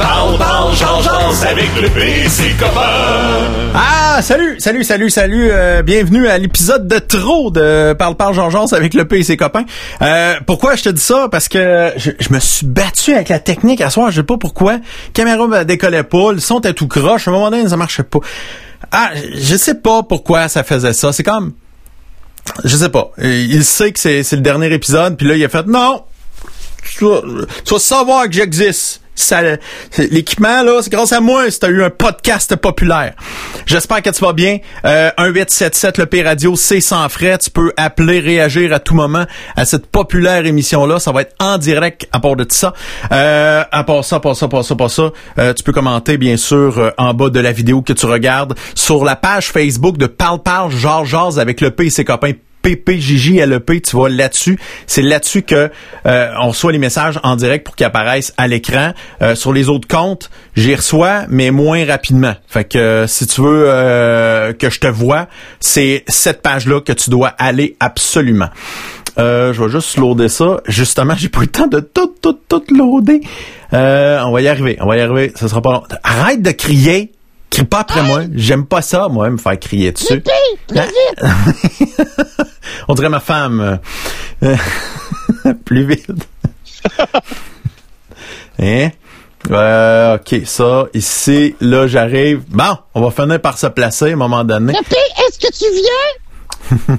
Parle, parle, change, change avec le PC copain. Ah, salut, salut, salut, salut. euh, bienvenue à l'épisode de trop de Parle, parle, Jean avec le P et ses copains. Euh, pourquoi je te dis ça? Parce que je, me suis battu avec la technique à soir. Je sais pas pourquoi. caméra me décollait pas. Le son était tout croche. À un moment donné, ça marchait pas. Ah, je sais pas pourquoi ça faisait ça. C'est comme... Je sais pas. Il sait que c'est c'est le dernier épisode. Puis là, il a fait, non, tu vas, tu vas savoir que j'existe. Ça, l'équipement, là, c'est grâce à moi si t'as eu un podcast populaire. J'espère que tu vas bien. Euh, 1877, le P Radio, c'est sans frais. Tu peux appeler, réagir à tout moment à cette populaire émission-là. Ça va être en direct à part de ça. Euh, à part ça, part ça, part ça, part ça. euh, tu peux commenter, bien sûr, euh, en bas de la vidéo que tu regardes sur la page Facebook de Parle Parle Georges avec le P et ses copains. PPJJLEP, tu vois là-dessus. C'est là-dessus que euh, on reçoit les messages en direct pour qu'ils apparaissent à l'écran. Euh, sur les autres comptes, j'y reçois, mais moins rapidement. Fait que si tu veux euh, que je te vois, c'est cette page-là que tu dois aller absolument. Euh, je vais juste loader ça. Justement, j'ai pas eu le temps de tout, tout, tout loader. Euh, on va y arriver. On va y arriver. Ça sera pas long. Arrête de crier. Crie pas après moi. J'aime pas ça, moi, me faire crier dessus. On dirait ma femme. euh, plus vite. hein? Euh, ok, ça, ici, là, j'arrive. Bon, on va finir par se placer à un moment donné. P, est-ce que tu viens?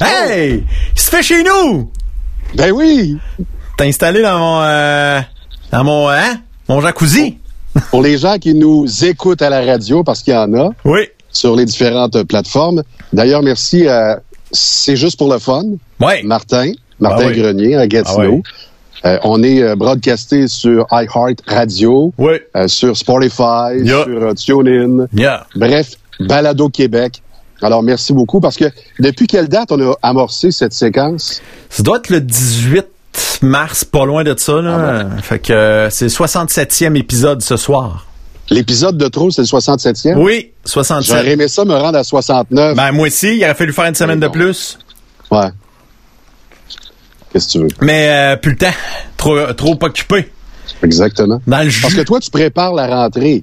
Hey! Il se fait chez nous! Ben oui. T'as installé dans mon, euh, dans mon, hein? Mon jacuzzi? Pour les gens qui nous écoutent à la radio, parce qu'il y en a Oui. sur les différentes plateformes. D'ailleurs, merci. à C'est juste pour le fun. Ouais. Martin, Martin Ah oui. Grenier à Gatineau. Ah oui. Euh, on est euh, broadcasté sur iHeart Radio, Oui. euh, sur Spotify, Yeah. sur euh, TuneIn. Yeah. Bref, Balado Québec. Alors, merci beaucoup parce que depuis quelle date on a amorcé cette séquence? Ça doit être le 18 mars, pas loin de ça, là. Fait que euh, c'est le 67e épisode ce soir. L'épisode de trop, c'est le 67e? Oui, J'aurais 67. aimé ça me rendre à 69. Ben, moi aussi, il aurait fallu faire une semaine de plus. Ouais. Qu'est-ce que tu veux? Mais euh, plus le temps. Trop, trop occupé. Exactement. Dans le jus Parce que toi, tu prépares la rentrée.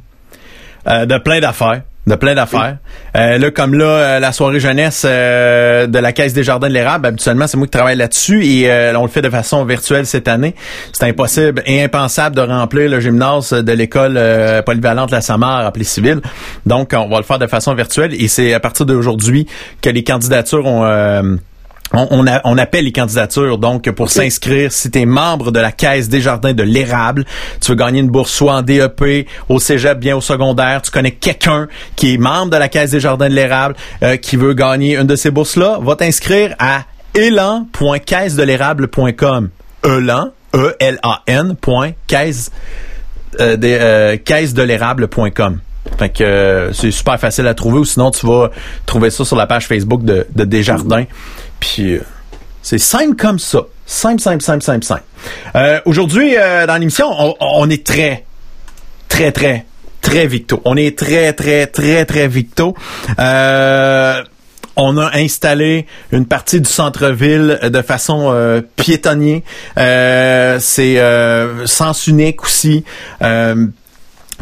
euh, de plein d'affaires. De plein d'affaires. Euh, là, comme là, euh, la soirée jeunesse euh, de la Caisse des Jardins de l'Érable, habituellement, c'est moi qui travaille là-dessus et euh, on le fait de façon virtuelle cette année. C'est impossible et impensable de remplir le gymnase de l'école euh, polyvalente La Samar appelée civile. Donc, on va le faire de façon virtuelle et c'est à partir d'aujourd'hui que les candidatures ont... euh, on, on, a- on appelle les candidatures, donc pour s'inscrire, si tu es membre de la Caisse des Jardins de l'Érable, tu veux gagner une bourse soit en DEP, au cégep, bien au secondaire, tu connais quelqu'un qui est membre de la Caisse des Jardins de l'Érable, euh, qui veut gagner une de ces bourses-là, va t'inscrire à élan.caissedelérable.com. Elan, E-L-A-N, point, caisse, euh, des, euh, caissedelérable.com. Fait que euh, c'est super facile à trouver ou sinon tu vas trouver ça sur la page Facebook de, de Desjardins. Puis euh, c'est simple comme ça. Simple, simple, simple, simple, simple. Euh, Aujourd'hui, euh, dans l'émission, on, on est très, très, très, très victo. On est très, très, très, très victo. Euh, on a installé une partie du centre-ville de façon euh, piétonnier. Euh, c'est euh, sens unique aussi.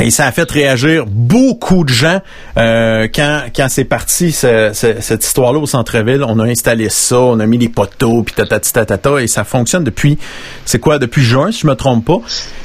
Et ça a fait réagir beaucoup de gens euh, quand quand c'est parti ce- ce- cette histoire-là au centre-ville. On a installé ça, on a mis des poteaux, puis tatati tatata, et ça fonctionne depuis, c'est quoi, depuis juin, si je me trompe pas.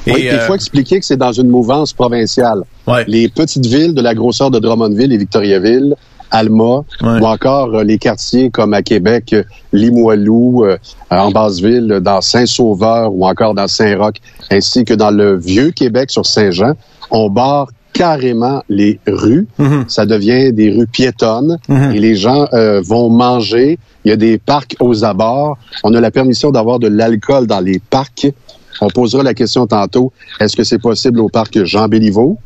Et, Oui, il euh, faut expliquer que c'est dans une mouvance provinciale. ouais. Les petites villes de la grosseur de Drummondville et Victoriaville, Alma, Ouais. ou encore euh, les quartiers comme à Québec, euh, Limoilou, euh, en Basse-Ville, dans Saint-Sauveur ou encore dans Saint-Roch, ainsi que dans le vieux Québec sur Saint-Jean, on barre carrément les rues. Mhm. Ça devient des rues piétonnes Mhm. et les gens euh, vont manger. Il y a des parcs aux abords. On a la permission d'avoir de l'alcool dans les parcs. On posera la question tantôt, est-ce que c'est possible au parc Jean Béliveau?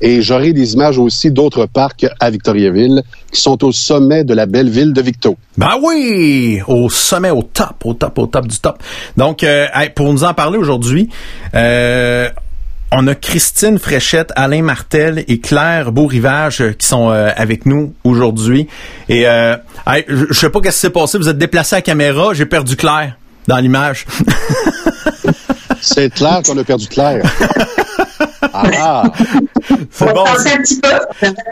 Et j'aurai des images aussi d'autres parcs à Victoriaville qui sont au sommet de la belle ville de Victo. Ben oui, au sommet, au top, au top, au top du top. Donc, euh, pour nous en parler aujourd'hui, euh, on a Christine Fréchette, Alain Martel et Claire Beaurivage euh, qui sont euh, avec nous aujourd'hui. Et euh, hey, je sais pas qu'est-ce qui s'est passé. Vous êtes déplacé à la caméra, j'ai perdu Claire dans l'image. C'est clair qu'on a perdu Claire. Ah, C'est bon. Un petit peu.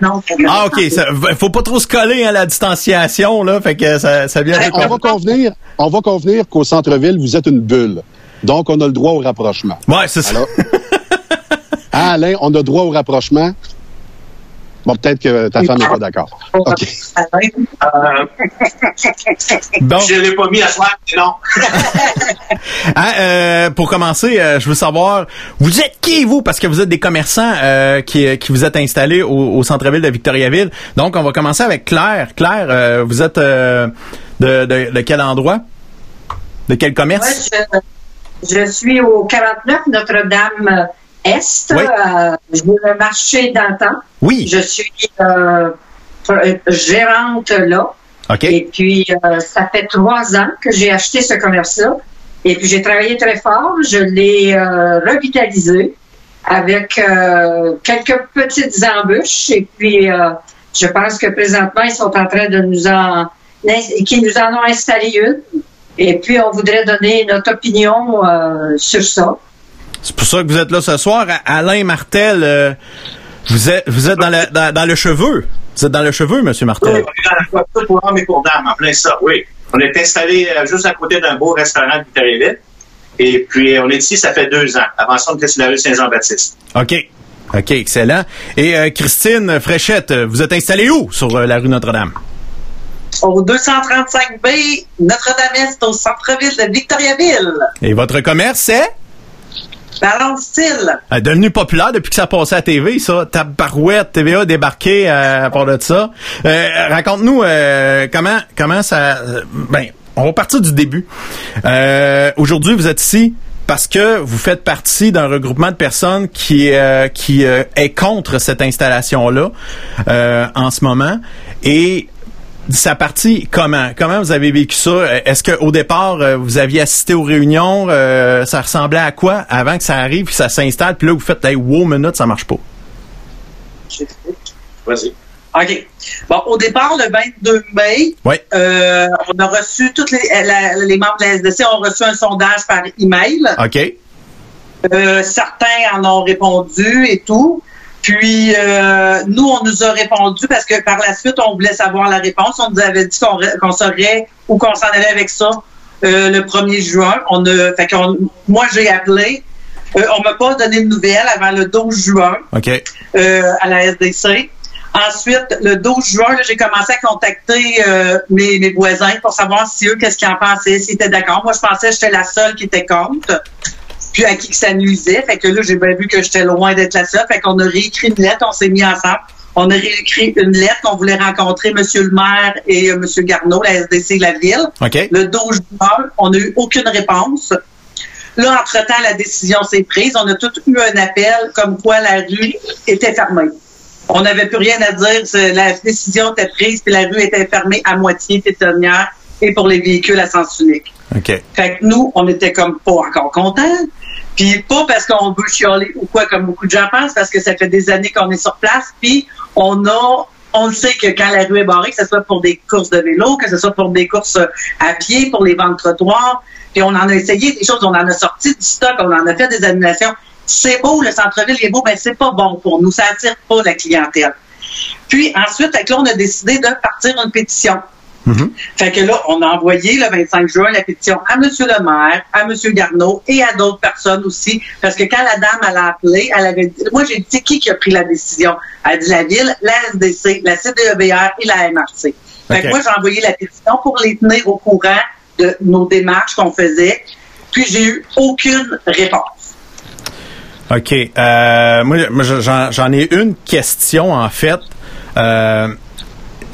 Non, Ah, OK. Ça, faut pas trop se coller à la distanciation, là. Fait que ça, ça vient Hey, on va convenir, on va convenir qu'au centre-ville, vous êtes une bulle. Donc, on a le droit au rapprochement. Ouais, c'est ça. Alors, ah, Alain, on a droit au rapprochement? Bon, peut-être que ta femme n'est pas d'accord. OK. Euh, Donc, je l'ai pas mis à soir, mais non. hein, euh, pour commencer, euh, je veux savoir, vous êtes qui, vous? Parce que vous êtes des commerçants euh, qui, qui vous êtes installés au, au centre-ville de Victoriaville. Donc, on va commencer avec Claire. Claire, euh, vous êtes euh, de, de, de quel endroit? De quel commerce? Je suis au 49 Notre-Dame Est. Oui. Euh, le marché d'antan. Oui. Je suis euh, pr- gérante là. OK. Et puis, euh, ça fait trois ans que j'ai acheté ce commerce-là. Et puis, j'ai travaillé très fort. Je l'ai euh, revitalisé avec euh, quelques petites embûches. Et puis, euh, je pense que présentement, ils sont en train de nous en... qui nous en ont installé une. Et puis, on voudrait donner notre opinion euh, sur ça. C'est pour ça que vous êtes là ce soir. Alain Martel, euh, vous êtes vous êtes dans le dans, dans le cheveu. Vous êtes dans le cheveu, Monsieur Oui, Martel. on est dans la voiture pour hommes et pour dames, en plein ça, oui. On est installé euh, juste à côté d'un beau restaurant de Victoriaville. Et puis, on est ici, ça fait deux ans. Avant ça, on était sur la rue Saint-Jean-Baptiste. OK. OK, excellent. Et euh, Christine Fréchette, vous êtes installée où sur euh, la rue Notre-Dame? Au 235B, Notre-Dame-Est, au centre-ville de Victoriaville. Et votre commerce, c'est? Ballon de style. Euh, devenu populaire depuis que ça passait à TV, ça. Tabarouette, TVA débarqué euh, à part de ça. Euh, Raconte-nous euh, comment comment ça. ben, on va partir du début. Aujourd'hui, vous êtes ici parce que vous faites partie d'un regroupement de personnes qui qui est contre cette installation là en ce moment et sa partie, comment? Comment vous avez vécu ça? Est-ce qu'au départ, euh, vous aviez assisté aux réunions? euh, ça ressemblait à quoi avant que ça arrive, puis ça s'installe, puis là, vous faites, hey, wow, minute, ça marche pas? Vas-y. OK. Bon, au départ, le 22 mai, Oui. euh, on a reçu, tous les, la- les membres de la SDC ont reçu un sondage par email. OK. Euh, certains en ont répondu et tout. Puis, euh, nous, on nous a répondu parce que par la suite, on voulait savoir la réponse. On nous avait dit qu'on saurait ou qu'on s'en allait avec ça euh, le 1er juin. On a, fait qu'on- moi, j'ai appelé. Euh, on m'a pas donné de nouvelles avant le 12 juin OK. euh, à la SDC. Ensuite, le 12 juin, là, j'ai commencé à contacter euh, mes, mes voisins pour savoir si eux, qu'est-ce qu'ils en pensaient, s'ils étaient d'accord. Moi, je pensais que j'étais la seule qui était contre, puis à qui que ça nuisait. Fait que là, j'ai bien vu que j'étais loin d'être la seule. Fait qu'on a réécrit une lettre, on s'est mis ensemble. On a réécrit une lettre qu'on voulait rencontrer M. le maire et euh, M. Garneau, la SDC de la ville. OK. Le 12 juin, on n'a eu aucune réponse. Là, entre-temps, la décision s'est prise. On a tous eu un appel comme quoi la rue était fermée. On n'avait plus rien à dire. La décision était prise, puis la rue était fermée à moitié piétonnière et pour les véhicules à sens unique. OK. Fait que nous, on était comme pas encore contents. Puis pas parce qu'on veut chialer ou quoi, comme beaucoup de gens pensent, parce que ça fait des années qu'on est sur place. Puis on a, on le sait que quand la rue est barrée, que ce soit pour des courses de vélo, que ce soit pour des courses à pied, pour les ventes trottoirs, puis on en a essayé des choses, on en a sorti du stock, on en a fait des annulations. C'est beau, le centre-ville est beau, mais c'est pas bon pour nous. Ça attire pas la clientèle. Puis ensuite, avec là, on a décidé de partir une pétition. Fait que là, on a envoyé le 25 juin la pétition à M. le maire, à M. Garneau et à d'autres personnes aussi. Parce que quand la dame, elle a appelé, elle avait dit, moi, j'ai dit qui qui a pris la décision? Elle a dit la ville, la SDC, la CDEBR et la MRC. Fait que moi, j'ai envoyé la pétition pour les tenir au courant de nos démarches qu'on faisait. Puis j'ai eu aucune réponse. OK. Euh, moi, j'en ai une question, en fait. Euh,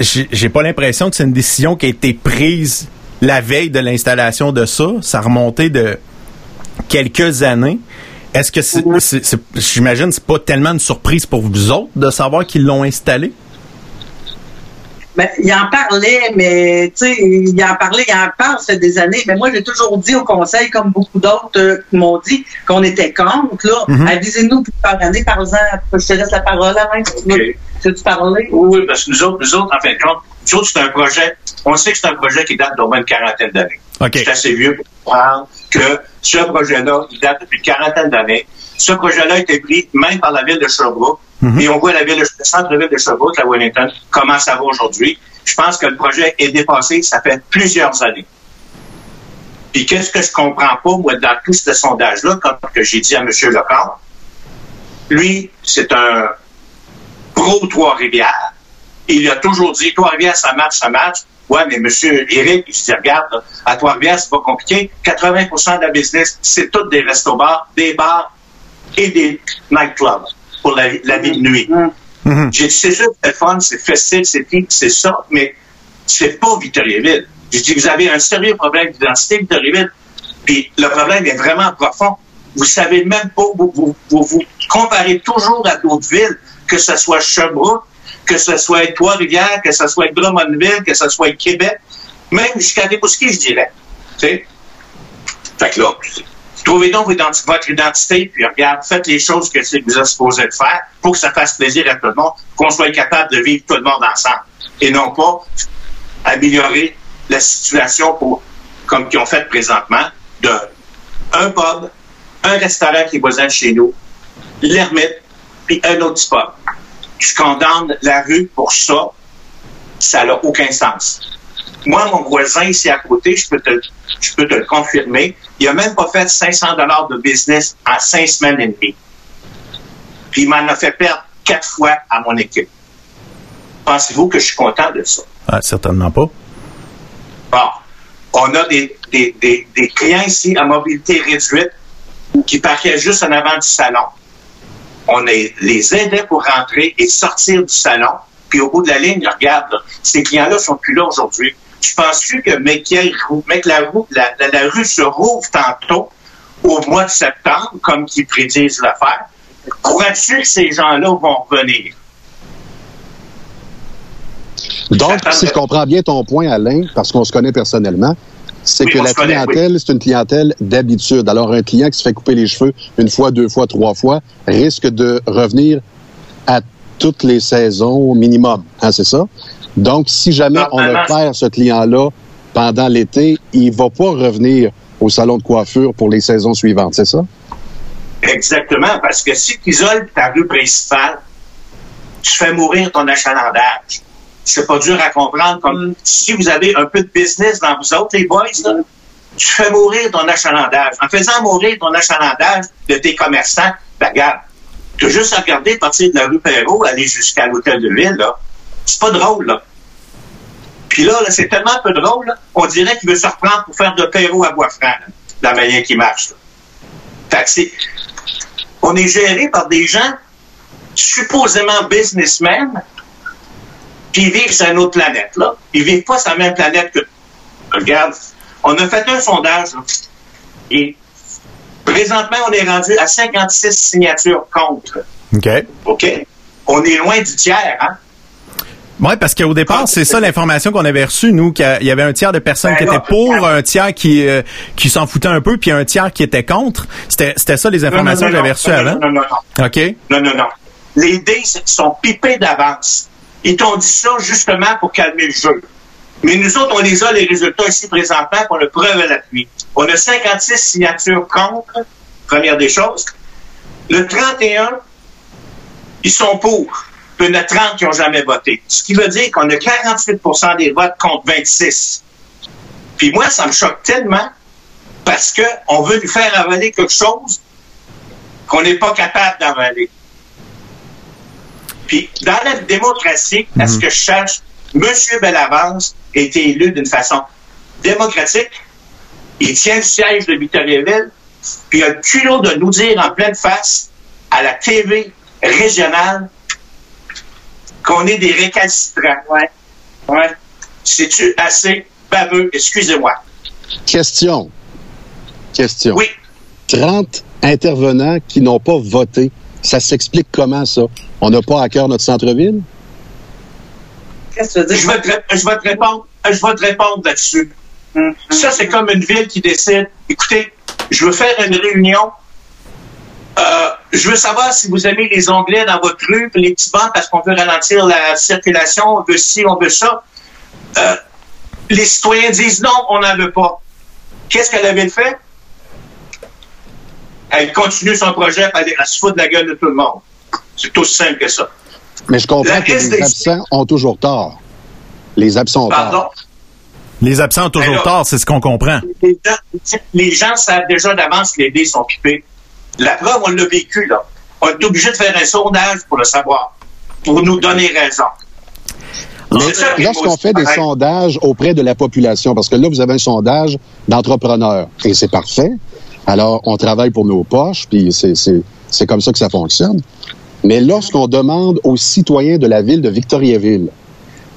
j'ai pas l'impression que c'est une décision qui a été prise la veille de l'installation de ça. Ça a remonté de quelques années. Est-ce que c'est, c'est- c'est- j'imagine, c'est pas tellement une surprise pour vous autres de savoir qu'ils l'ont installé? Ben, il en parlait, mais tu sais, il en parlait, il en parle, ça fait des années. Mais moi, j'ai toujours dit au conseil, comme beaucoup d'autres euh, m'ont dit, qu'on était contre. Là, avisez-nous plus par année, par-en. Je te laisse la parole, Alain. si tu veux. Ok. Tu veux parler? Oui, oui, parce que nous autres, nous autres, en fin de compte, nous autres, c'est un projet, on sait que c'est un projet qui date d'au moins une quarantaine d'années. OK. C'est assez vieux pour comprendre que ce projet-là, il date depuis une quarantaine d'années. Ce projet-là a été pris même par la ville de Sherbrooke. Et on voit la ville de, le centre-ville de Sherbrooke, la Wellington, comment ça va aujourd'hui. Je pense que le projet est dépassé, ça fait plusieurs années. Puis qu'est-ce que je comprends pas, moi, dans tout ce sondage-là, comme que j'ai dit à M. Lecomte, lui, c'est un pro Trois-Rivières. Il a toujours dit, Trois-Rivières, ça marche, ça marche. Ouais, mais monsieur Eric, je dis, regarde, à Trois-Rivières, c'est pas compliqué. 80% de la business, c'est tout des restaurants, des bars et des nightclubs pour la, la vie de nuit. J'ai dit, c'est sûr, c'est fun, c'est festif, c'est c'est ça, mais c'est pas Victoriaville. J'ai dit, vous avez un sérieux problème d'identité, Victoriaville. Puis le problème est vraiment profond. Vous savez même pas, vous vous, comparez toujours à d'autres villes, que ce soit Sherbrooke, que ce soit Trois-Rivières, que ce soit Drummondville, que ce soit Québec, même jusqu'à Rimouski, je dirais. Tu sais? Fait que là, trouvez donc votre identité, puis regarde, faites les choses que vous êtes supposé faire pour que ça fasse plaisir à tout le monde, qu'on soit capable de vivre tout le monde ensemble. Et non pas améliorer la situation pour, comme qu'ils ont fait présentement, de un pub, un restaurant qui est voisin de chez nous, l'ermite, puis un autre pub je condamne la rue pour ça, ça n'a aucun sens. Moi, mon voisin ici à côté, je peux te, je peux te le confirmer, il n'a même pas fait 500 dollars de business en cinq semaines et demie. Puis il m'en a fait perdre quatre fois à mon équipe. Pensez-vous que je suis content de ça? Ah, certainement pas. Bon. On a des, des, des, des clients ici à mobilité réduite qui parquaient juste en avant du salon on les aidait pour rentrer et sortir du salon. Puis au bout de la ligne, regarde, ces clients-là sont plus là aujourd'hui. Tu penses-tu que mec, la, la, rue se rouvre tantôt au mois de septembre, comme qu'ils prédisent l'affaire? Crois-tu que ces gens-là vont revenir? Donc, si je comprends bien ton point, Alain, parce qu'on se connaît personnellement, c'est que la clientèle, c'est une clientèle d'habitude. Alors, un client qui se fait couper les cheveux une fois, deux fois, trois fois risque de revenir à toutes les saisons au minimum. Hein, c'est ça? Donc, si jamais on le perd, ce client-là, pendant l'été, il va pas revenir au salon de coiffure pour les saisons suivantes, c'est ça? Exactement, parce que si tu isoles ta rue principale, tu fais mourir ton achalandage c'est pas dur à comprendre. Comme si vous avez un peu de business dans vous autres, les boys, tu fais mourir ton achalandage. En faisant mourir ton achalandage de tes commerçants, ben, regarde, tu as juste à regarder partir de la rue Perrault, aller jusqu'à l'hôtel de ville, là. C'est pas drôle, là. Puis là, c'est tellement peu drôle, on dirait qu'il veut se reprendre pour faire de Perrault à Bois-Franc, la manière qui marche. Fait c'est, on est géré par des gens supposément businessmen puis ils vivent sur une autre planète, là. Ils vivent pas sur la même planète que. Regarde, on a fait un sondage, et présentement, on est rendu à 56 signatures contre. OK. OK? On est loin du tiers, hein? Oui, parce qu'au départ, c'est ça l'information qu'on avait reçue, nous, qu'il y avait un tiers de personnes qui ben étaient pour, un tiers qui euh, qui s'en foutait un peu, puis un tiers qui était contre. C'était, c'était ça les informations que j'avais reçues avant? Non, non, non. OK. Non, non, non. Les dés sont pipés d'avance. Ils t'ont dit ça justement pour calmer le jeu. Mais nous autres, on les a, les résultats ici présentement, pour le preuve à l'appui. On a 56 signatures contre, première des choses. Le 31, ils sont pour. Il y en a 30 qui n'ont jamais voté. Ce qui veut dire qu'on a 48% des votes contre 26. Puis moi, ça me choque tellement parce qu'on veut lui faire avaler quelque chose qu'on n'est pas capable d'avaler. Puis, dans la démocratie, à ce mhm. que je cherche, M. Bellavance a été élu d'une façon démocratique. Il tient le siège de Victoriaville, puis il a le culot de nous dire en pleine face à la TV régionale qu'on est des récalcitrants. Ouais. Ouais. C'est-tu assez baveux? Excusez-moi. Question. Question. Oui. 30 intervenants qui n'ont pas voté ça s'explique comment, ça? On n'a pas à cœur notre centre-ville? Qu'est-ce que tu veux dire? Je vais te, je vais te répondre, je vais te répondre là-dessus. Mm-hmm. Ça, c'est comme une ville qui décide, écoutez, je veux faire une réunion. Euh, je veux savoir si vous aimez les onglets dans votre rue, les petits bancs parce qu'on veut ralentir la circulation, on veut ci, on veut ça. Euh, les citoyens disent non, on n'en veut pas. Qu'est-ce que la ville fait? elle continue son projet à, aller- à se foutre de la gueule de tout le monde. C'est aussi simple que ça. Mais je comprends La que les absents ont toujours tort. Les absents ont Pardon? tort. Les absents ont toujours Alors- tort, c'est ce qu'on comprend. Les gens, les gens savent déjà d'avance que les dés sont pipés. La preuve, on l'a vécu, là. On est obligé de faire un sondage pour le savoir, pour nous donner raison. Mais lorsqu'on fait des pareil. sondages auprès de la population, parce que là, vous avez un sondage d'entrepreneurs, et c'est parfait. Alors, on travaille pour nos poches, puis c'est, c'est, c'est comme ça que ça fonctionne. Mais lorsqu'on demande aux citoyens de la ville de Victoriaville,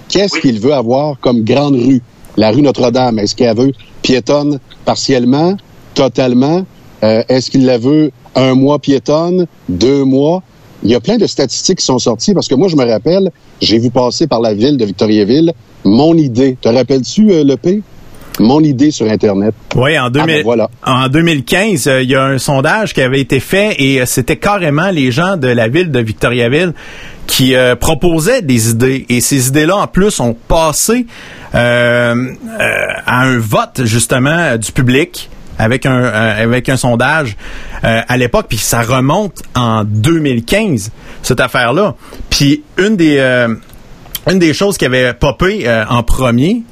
qu'est-ce Oui. qu'il veut avoir comme grande rue? La rue Notre-Dame, est-ce qu'elle veut piétonne partiellement, totalement? Euh, est-ce qu'il la veut un mois piétonne, deux mois? Il y a plein de statistiques qui sont sorties parce que moi, je me rappelle, j'ai vu passer par la ville de Victoriaville mon idée. Te rappelles-tu, euh, le P? Mon idée sur Internet. Oui, en, 2000 ben voilà. en 2015, euh, il y a un sondage qui avait été fait et euh, c'était carrément les gens de la ville de Victoriaville qui euh, proposaient des idées. Et ces idées-là, en plus, ont passé à un vote, justement, du public avec un avec un sondage à l'époque puis ça remonte en 2015 cette affaire là puis une des une des choses qui avait popé en premier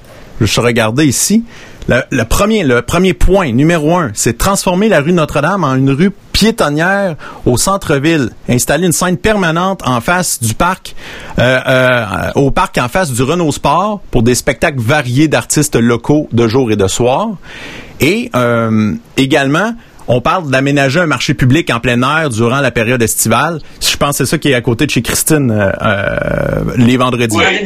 je regardais ici. Le, le premier, le premier point, numéro un, c'est transformer la rue Notre-Dame en une rue piétonnière au centre-ville. Installer une scène permanente en face du parc, euh, euh, au parc en face du Renault Sport pour des spectacles variés d'artistes locaux de jour et de soir. Et euh, également, on parle d'aménager un marché public en plein air durant la période estivale. Je pense que c'est ça qui est à côté de chez Christine euh, euh, les vendredis. Ouais.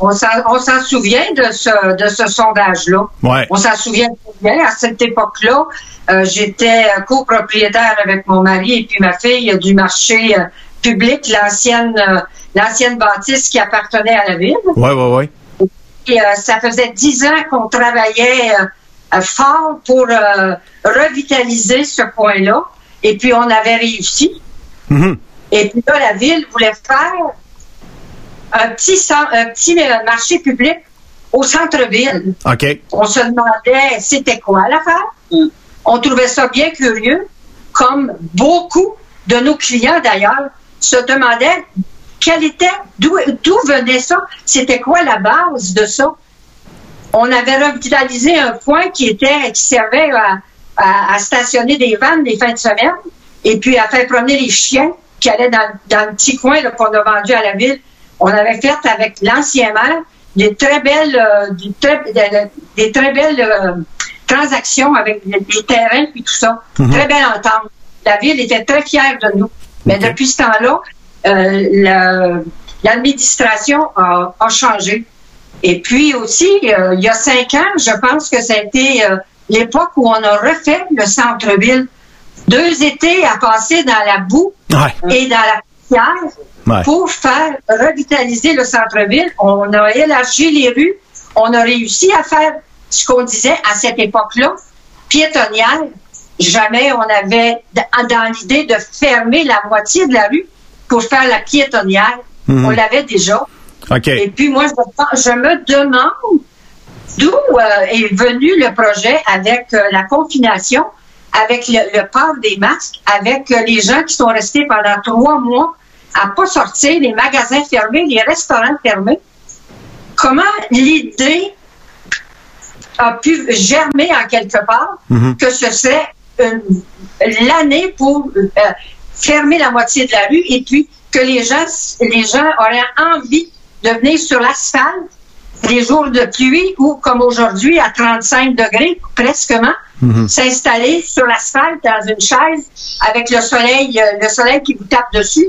On s'en souvient de ce, de ce sondage-là. Ouais. On s'en souvient très bien. À cette époque-là, euh, j'étais copropriétaire avec mon mari et puis ma fille du marché public, l'ancienne l'ancienne bâtisse qui appartenait à la ville. Ouais, ouais, ouais. Et, euh, ça faisait dix ans qu'on travaillait euh, fort pour euh, revitaliser ce coin-là. Et puis, on avait réussi. Mhm. Et puis là, la ville voulait faire un petit, un petit euh, marché public au centre-ville. On se demandait c'était quoi l'affaire. On trouvait ça bien curieux, comme beaucoup de nos clients d'ailleurs se demandaient quel était, d'où d'où venait ça, c'était quoi la base de ça. On avait revitalisé un point qui était qui servait à, à- à stationner des vannes les fins de semaine et puis à faire promener les chiens qui allaient dans, dans le petit coin qu'on a vendu à la ville. On avait fait avec l'ancien maire des très belles, euh, très- des très belles euh, transactions avec des, terrains et tout ça. Très belle entente. La ville était très fière de nous. Mais depuis ce temps-là, euh, la- l'administration a, a changé. Et puis aussi, euh, il y a cinq ans, je pense que ça a été euh, l'époque où on a refait le centre-ville. Deux étés à passer dans la boue Ouais. et dans la poussière Ouais. pour faire revitaliser le centre-ville. On a élargi les rues. On a réussi à faire ce qu'on disait à cette époque-là, piétonnière. Jamais on avait dans l'idée de fermer la moitié de la rue pour faire la piétonnière. Mhm. On l'avait déjà. Et puis moi, je, je me demande d'où euh, est venu le projet avec euh, la confination, avec le, le port des masques, avec euh, les gens qui sont restés pendant trois mois à pas sortir, les magasins fermés, les restaurants fermés. Comment l'idée a pu germer en quelque part Mhm. que ce serait l'année pour fermer la moitié de la rue et puis que les gens, les gens auraient envie de venir sur l'asphalte les jours de pluie ou comme aujourd'hui à 35 degrés presquement, s'installer sur l'asphalte dans une chaise avec le soleil, euh, le soleil qui vous tape dessus.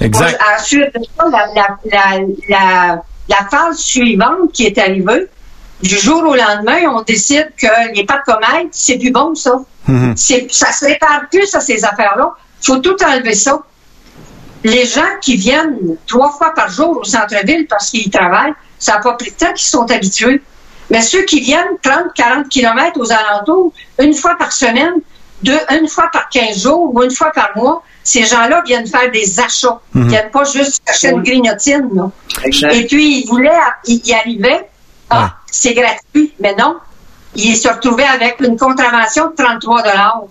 Exact. Ensuite, la, la, la, la, la phase suivante qui est arrivée, du jour au lendemain, on décide que les pâtes c'est plus bon, ça. Mhm. C'est, ça se répare plus, ça, ces affaires-là. faut tout enlever ça. Les gens qui viennent trois fois par jour au centre-ville parce qu'ils y travaillent, ça n'a pas pris de temps qu'ils sont habitués. Mais ceux qui viennent 30, 40 kilomètres aux alentours, une fois par semaine, deux, une fois par 15 jours ou une fois par mois, ces gens-là viennent faire des achats. Ils viennent pas juste acheter une grignotine. Exact. Et puis, ils voulaient, ils y arrivaient. Ah, c'est gratuit. Mais non. Ils se retrouvaient avec une contravention de 33 dollars.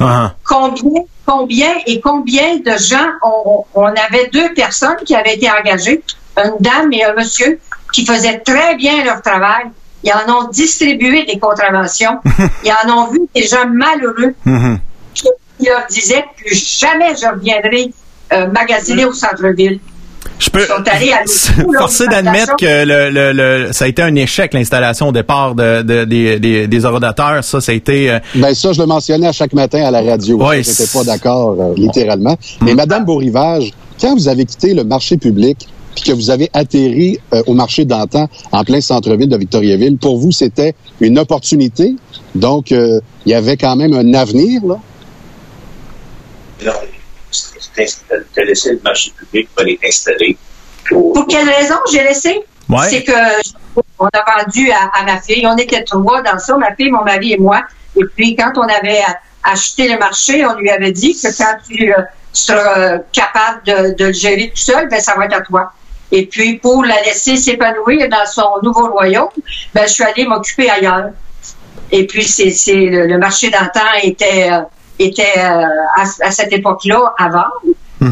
Ah. combien, combien et combien de gens on, on avait deux personnes qui avaient été engagées, une dame et un monsieur, qui faisaient très bien leur travail. Ils en ont distribué des contraventions. Ils en ont vu des gens malheureux Mhm. qui leur disaient plus jamais je reviendrai euh, magasiner au centre-ville. Je peux Ils sont allés à l'autre bout, forcer d'admettre que le, le, le- ça a été un échec l'installation au départ de, de- des, des, des. Ça, ça a été euh, Ben ça, je le mentionnais à chaque matin à la radio. N'étais c'est- pas d'accord, euh, littéralement. Mais Madame Beaurivage, quand vous avez quitté le marché public puis que vous avez atterri euh, au marché d'antan en plein centre-ville de Victoriaville, pour vous, c'était une opportunité? Donc, euh, il y avait quand même un avenir, là? Non, t'as laissé le marché public pour aller t'installer. Pour- Pour quelle raison j'ai laissé? Ouais. C'est que on a vendu à, à ma fille. On était trois dans ça, ma fille, mon mari et moi. Et puis, quand on avait acheté le marché, on lui avait dit que quand tu euh, seras euh, capable de, de le gérer tout seul, ben ça va être à toi. Et puis, pour la laisser s'épanouir dans son nouveau royaume, ben je suis allée m'occuper ailleurs. Et puis, c'est, c'est le, le marché d'antan était euh, était euh, à, à cette époque-là à vendre.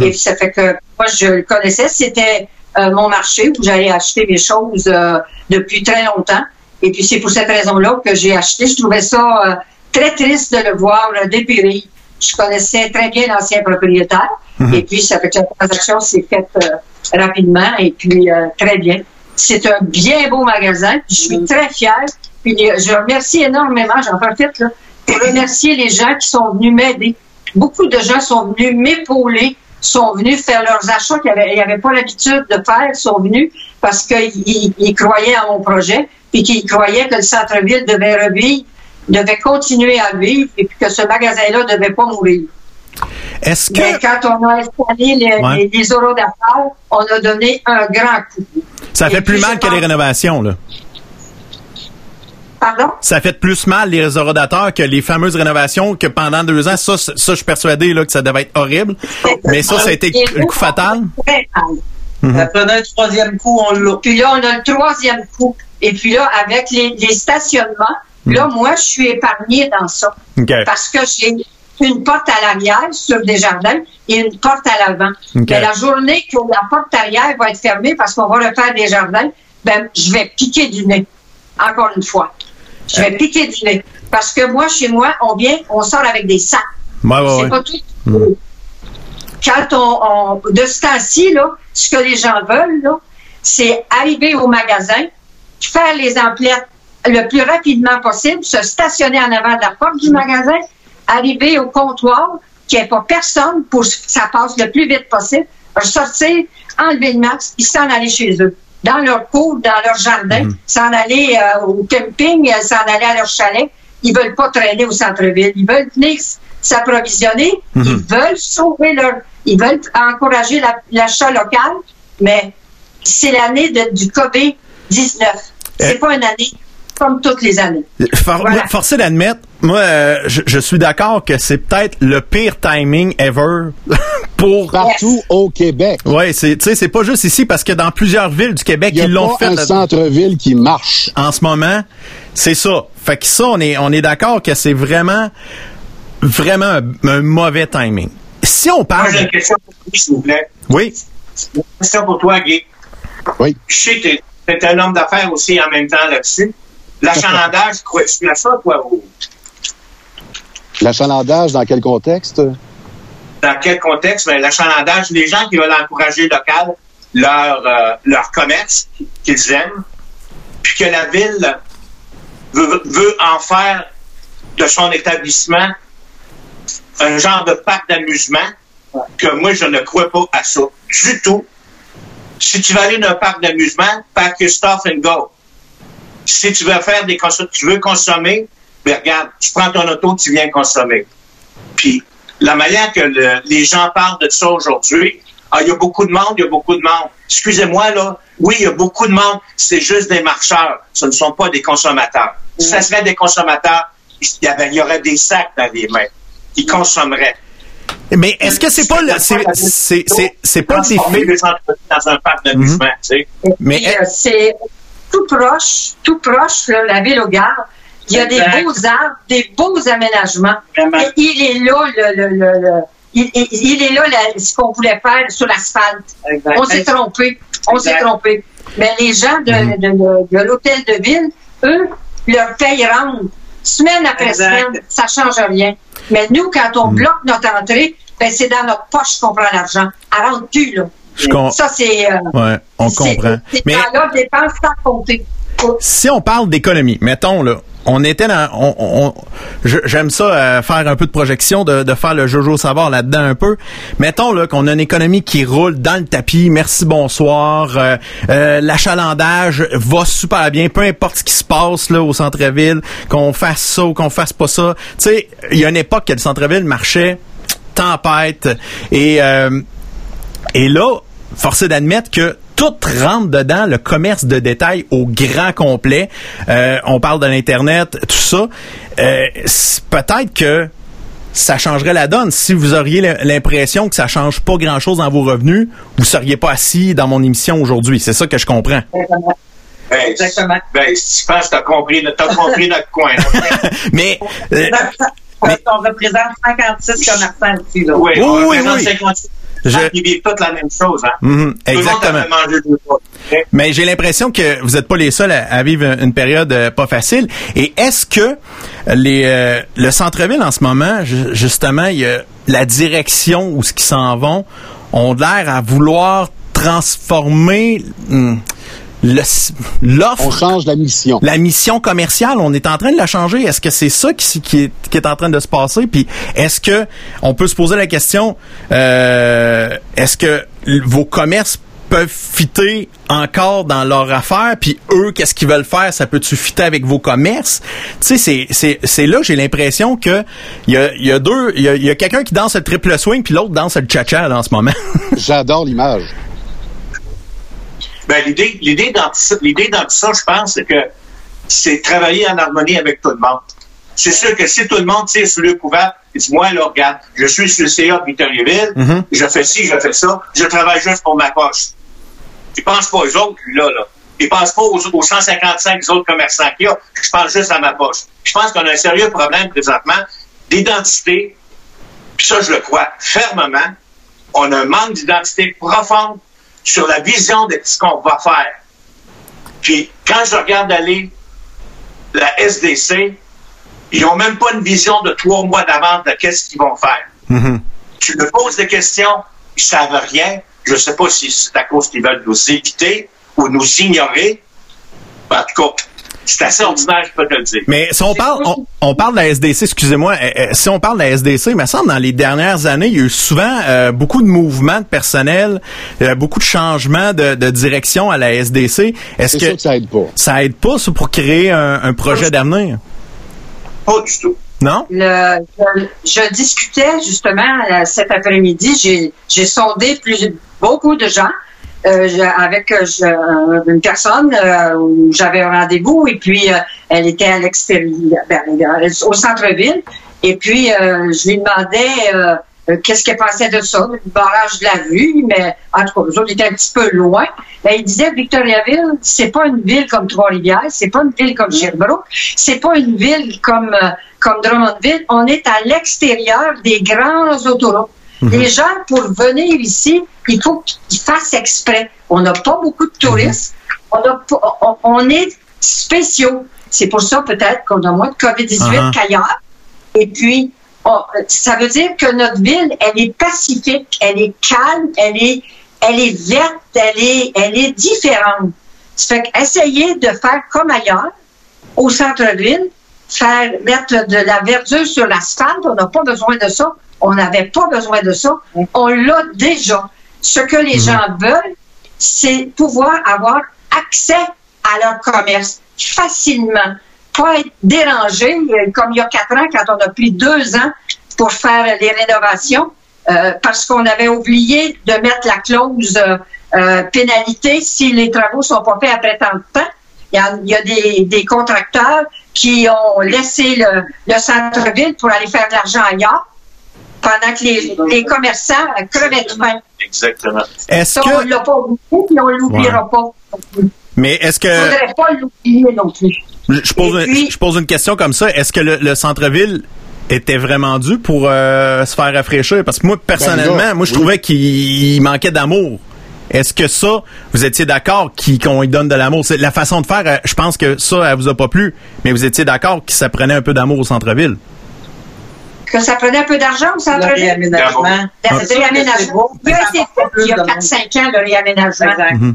Et puis, ça fait que moi, je le connaissais. C'était euh, mon marché où j'allais acheter mes choses euh, depuis très longtemps. Et puis, c'est pour cette raison-là que j'ai acheté. Je trouvais ça euh, très triste de le voir euh, dépérir. Je connaissais très bien l'ancien propriétaire. Et puis, ça fait que la transaction s'est faite euh, rapidement et puis euh, très bien. C'est un bien beau magasin. Je suis très fière. Puis, je remercie énormément, j'en profite, là, remercier les gens qui sont venus m'aider. Beaucoup de gens sont venus m'épauler, sont venus faire leurs achats qu'ils n'avaient avaient pas l'habitude de faire, sont venus parce qu'ils ils- ils croyaient à mon projet, puis qu'ils croyaient que le centre-ville devait revivre, devait continuer à vivre, et puis que ce magasin-là ne devait pas mourir. Est-ce Mais quand on a installé les, Ouais. les, les euros d'affaires, on a donné un grand coup. ça fait Et plus mal que les rénovations là Pardon? Ça fait plus mal les orodateurs que les fameuses rénovations que pendant deux ans. Ça, ça je suis persuadé là que ça devait être horrible. Mais ça, ça a été le coup fatal. Mal. Mhm. Après un troisième coup, on l'a. Puis là, on a le troisième coup. Et puis là, avec les, les stationnements, là, moi, je suis épargnée dans ça. Parce que j'ai une porte à l'arrière sur des jardins et une porte à l'avant. Mais la journée que la porte arrière va être fermée parce qu'on va refaire des jardins, ben, je vais piquer du nez. Encore une fois. Je vais piquer du nez. Parce que moi, chez moi, on vient, on sort avec des sacs. Ouais, ouais, C'est ouais. pas tout. Quand on, on- de ce temps-ci, là, ce que les gens veulent, là, c'est arriver au magasin, faire les emplettes le plus rapidement possible, se stationner en avant de la porte du magasin, arriver au comptoir, qu'il n'y ait pas personne pour que ça passe le plus vite possible, sortir, enlever le masque, puis s'en aller chez eux. Dans leur cour, dans leur jardin, s'en aller euh, au camping, euh, s'en aller à leur chalet. Ils veulent pas traîner au centre-ville. Ils veulent venir s'approvisionner. Ils veulent sauver leur... Ils veulent encourager la- l'achat local, mais c'est l'année du COVID-19. C'est Eh. pas une année comme toutes les années. For- Voilà. Forcé d'admettre, moi, euh, je, je suis d'accord que c'est peut-être le pire timing ever pour. Partout au Québec. Ouais, c'est, tu sais, c'est pas juste ici parce que dans plusieurs villes du Québec, Il n'y ils a l'ont pas fait un centre-ville qui marche. en ce moment. C'est ça. Fait que ça, on est, on est d'accord que c'est vraiment, vraiment un, un mauvais timing. Si on Moi, parle, j'ai une question pour vous, s'il vous plaît. oui, Une question pour toi, Guy. Oui. Je sais que tu es un homme d'affaires aussi en même temps là-dessus. L'achalandage, crois-tu à ça, toi? L'achalandage, dans quel contexte? Dans quel contexte? Mais l'achalandage, les gens qui veulent encourager local leur, euh, leur commerce qu'ils aiment, puis que la ville veut, en faire de son établissement un genre de parc d'amusement, que moi, je ne crois pas à ça du tout. Si tu veux aller dans un parc d'amusement, pack your stuff and go. Si tu veux faire des tu veux consommer, ben regarde, tu prends ton auto, tu viens consommer. Puis la manière que le- les gens parlent de ça aujourd'hui, ah, il y a beaucoup de monde, il y a beaucoup de monde. Excusez-moi, là, oui, il y a beaucoup de monde, c'est juste des marcheurs, ce ne sont pas des consommateurs. Si ça serait des consommateurs, il y, avait- il y aurait des sacs dans les mains. Ils consommeraient. mais est-ce que c'est pas le, c'est, c'est, c'est, c'est pas le défi? les dans un parc d'amusement, tu sais. Mais Puis, euh, c'est tout proche, tout proche, là, la ville au Gard. Il y a des beaux arbres, des beaux aménagements. Et il est là, le, le, le, il, il, est là ce qu'on voulait faire sur l'asphalte. On s'est trompé. On s'est trompé. Mais les gens de, mm-hmm. de, de, l'hôtel de ville, eux, leur paye rentre. Semaine après semaine, ça change rien. Mais nous, quand on mm-hmm. bloque notre entrée, ben, c'est dans notre poche qu'on prend l'argent. Elle rentre plus, là. Ça, c'est. Euh, ouais, on comprend. Mais. Dans dépenses sans compter. Si on parle d'économie, mettons, là, on était dans on, j'aime ça euh, faire un peu de projection de, de faire le Jojo savoir là-dedans un peu. Mettons là qu'on a une économie qui roule dans le tapis. Merci bonsoir. Euh, euh, l'achalandage va super bien peu importe ce qui se passe là au centre-ville qu'on fasse ça ou qu'on fasse pas ça. Tu sais il y a une époque que le centre-ville marchait tempête et et là forcé d'admettre que tout rentre dedans, le commerce de détail au grand complet. Euh, on parle de l'Internet, tout ça. Euh, peut-être que ça changerait la donne. Si vous auriez l'impression que ça change pas grand-chose dans vos revenus, vous seriez pas assis dans mon émission aujourd'hui. C'est ça que je comprends. Ben, Exactement. Ben, je pense que t'as compris, as compris notre coin. mais, euh, mais, on représente 56 commerçants ici, là. Oui, oui, oui. 56 je... Ils vivent toutes la même chose. Hein? Exactement. Mais j'ai l'impression que vous n'êtes pas les seuls à, vivre une période euh, pas facile. Et est-ce que les, euh, le centre-ville en ce moment, justement, il y a la direction où ce qui s'en vont ont l'air à vouloir transformer hmm, l'offre. On change la mission. La mission commerciale, on est en train de la changer. Est-ce que c'est ça qui, qui, est, qui, est, en train de se passer? Puis est-ce que on peut se poser la question, euh, est-ce que vos commerces peuvent fitter encore dans leur affaire, puis eux, qu'est-ce qu'ils veulent faire, ça peut-tu fitter avec vos commerces? Tu sais, c'est, là j'ai l'impression que il y a, y a deux, il y a, quelqu'un qui danse le triple swing, puis l'autre danse le cha-cha en ce moment. J'adore l'image. Ben, l'idée, l'idée dans, l'idée dans tout ça, je pense, c'est que c'est travailler en harmonie avec tout le monde. C'est sûr que si tout le monde tire sur le couvert, et dit, moi, là, regarde, je suis sur le CA de Victoriaville, mm-hmm. je fais ci, je fais ça, je travaille juste pour ma poche. Il pense pas aux autres, lui, là, là. Il pense pas aux, aux 155 autres commerçants qu'il y a. Je pense juste à ma poche. Je pense qu'on a un sérieux problème présentement d'identité. Puis ça, je le crois fermement. On a un manque d'identité profonde sur la vision de ce qu'on va faire. Puis quand je regarde aller la SDC, ils n'ont même pas une vision de trois mois d'avance de qu'est-ce qu'ils vont faire. Mm-hmm. Tu me poses des questions, ils ne savent rien. Je ne sais pas si c'est à cause qu'ils veulent nous éviter ou nous ignorer. En tout cas, c'est assez ordinaire, je peux te le dire. Mais si on parle, on, parle de la SDC, excusez-moi, euh, euh, si on parle de la SDC, il me semble dans les dernières années, il y a eu souvent euh, beaucoup de mouvements de personnel, beaucoup de changements de, direction à la SDC. Est-ce que, ça aide pas Ça aide pas ça, pour créer un, projet d'avenir? Pas du tout. Non? Le, je, discutais justement cet après-midi, j'ai sondé plus, beaucoup de gens euh, avec euh, une personne euh, où j'avais un rendez-vous et puis elle était à l'extérieur, ben, au centre-ville. Et puis je lui demandais qu'est-ce qu'elle pensait de ça, du barrage de la vue, mais en tout cas, nous autres étaient un petit peu loin. Ben, il disait Victoriaville, c'est pas une ville comme Trois-Rivières, c'est pas une ville comme Sherbrooke, c'est pas une ville comme comme Drummondville. On est à l'extérieur des grandes autoroutes. Mhm. Les gens, pour venir ici, il faut qu'ils fassent exprès. On n'a pas beaucoup de touristes. on, a, on, est spéciaux. C'est pour ça peut-être qu'on a moins de COVID-18 uh-huh. qu'ailleurs. Et puis, ça veut dire que notre ville, elle est pacifique, elle est calme, elle est, elle est verte, elle est, elle est différente. Ça fait qu'essayer de faire comme ailleurs, au centre-ville, faire mettre de la verdure sur l'asphalte, on n'a pas besoin de ça. On n'avait pas besoin de ça. On l'a déjà. Ce que les mhm. gens veulent, c'est pouvoir avoir accès à leur commerce facilement, pas être dérangé, euh, comme il y a quatre ans, quand on a pris deux ans pour faire les rénovations, euh, parce qu'on avait oublié de mettre la clause euh, pénalité si les travaux sont pas faits après tant de temps. Il y a, des, contracteurs qui ont laissé le, le centre-ville pour aller faire de l'argent ailleurs pendant que les, les commerçants crevaient de faim. Exactement. Est-ce que... On l'a pas oublié, puis on l'oubliera pas. Mais est-ce que... faudrait pas l'oublier non plus. Je pose, une, je pose une question comme ça. Est-ce que le, centre-ville était vraiment dû pour euh, se faire rafraîchir? Parce que moi, personnellement, ben moi, je trouvais qu'il manquait d'amour. Est-ce que ça, vous étiez d'accord qu'on lui donne de l'amour? C'est la façon de faire, euh, je pense que ça, elle vous a pas plu, mais vous étiez d'accord que ça prenait un peu d'amour au centre-ville? Que ça prenait un peu d'argent au centre-ville? Le réaménagement. Le réaménagement. Il a été fait il y a 4-5 ans, le réaménagement. Mm-hmm.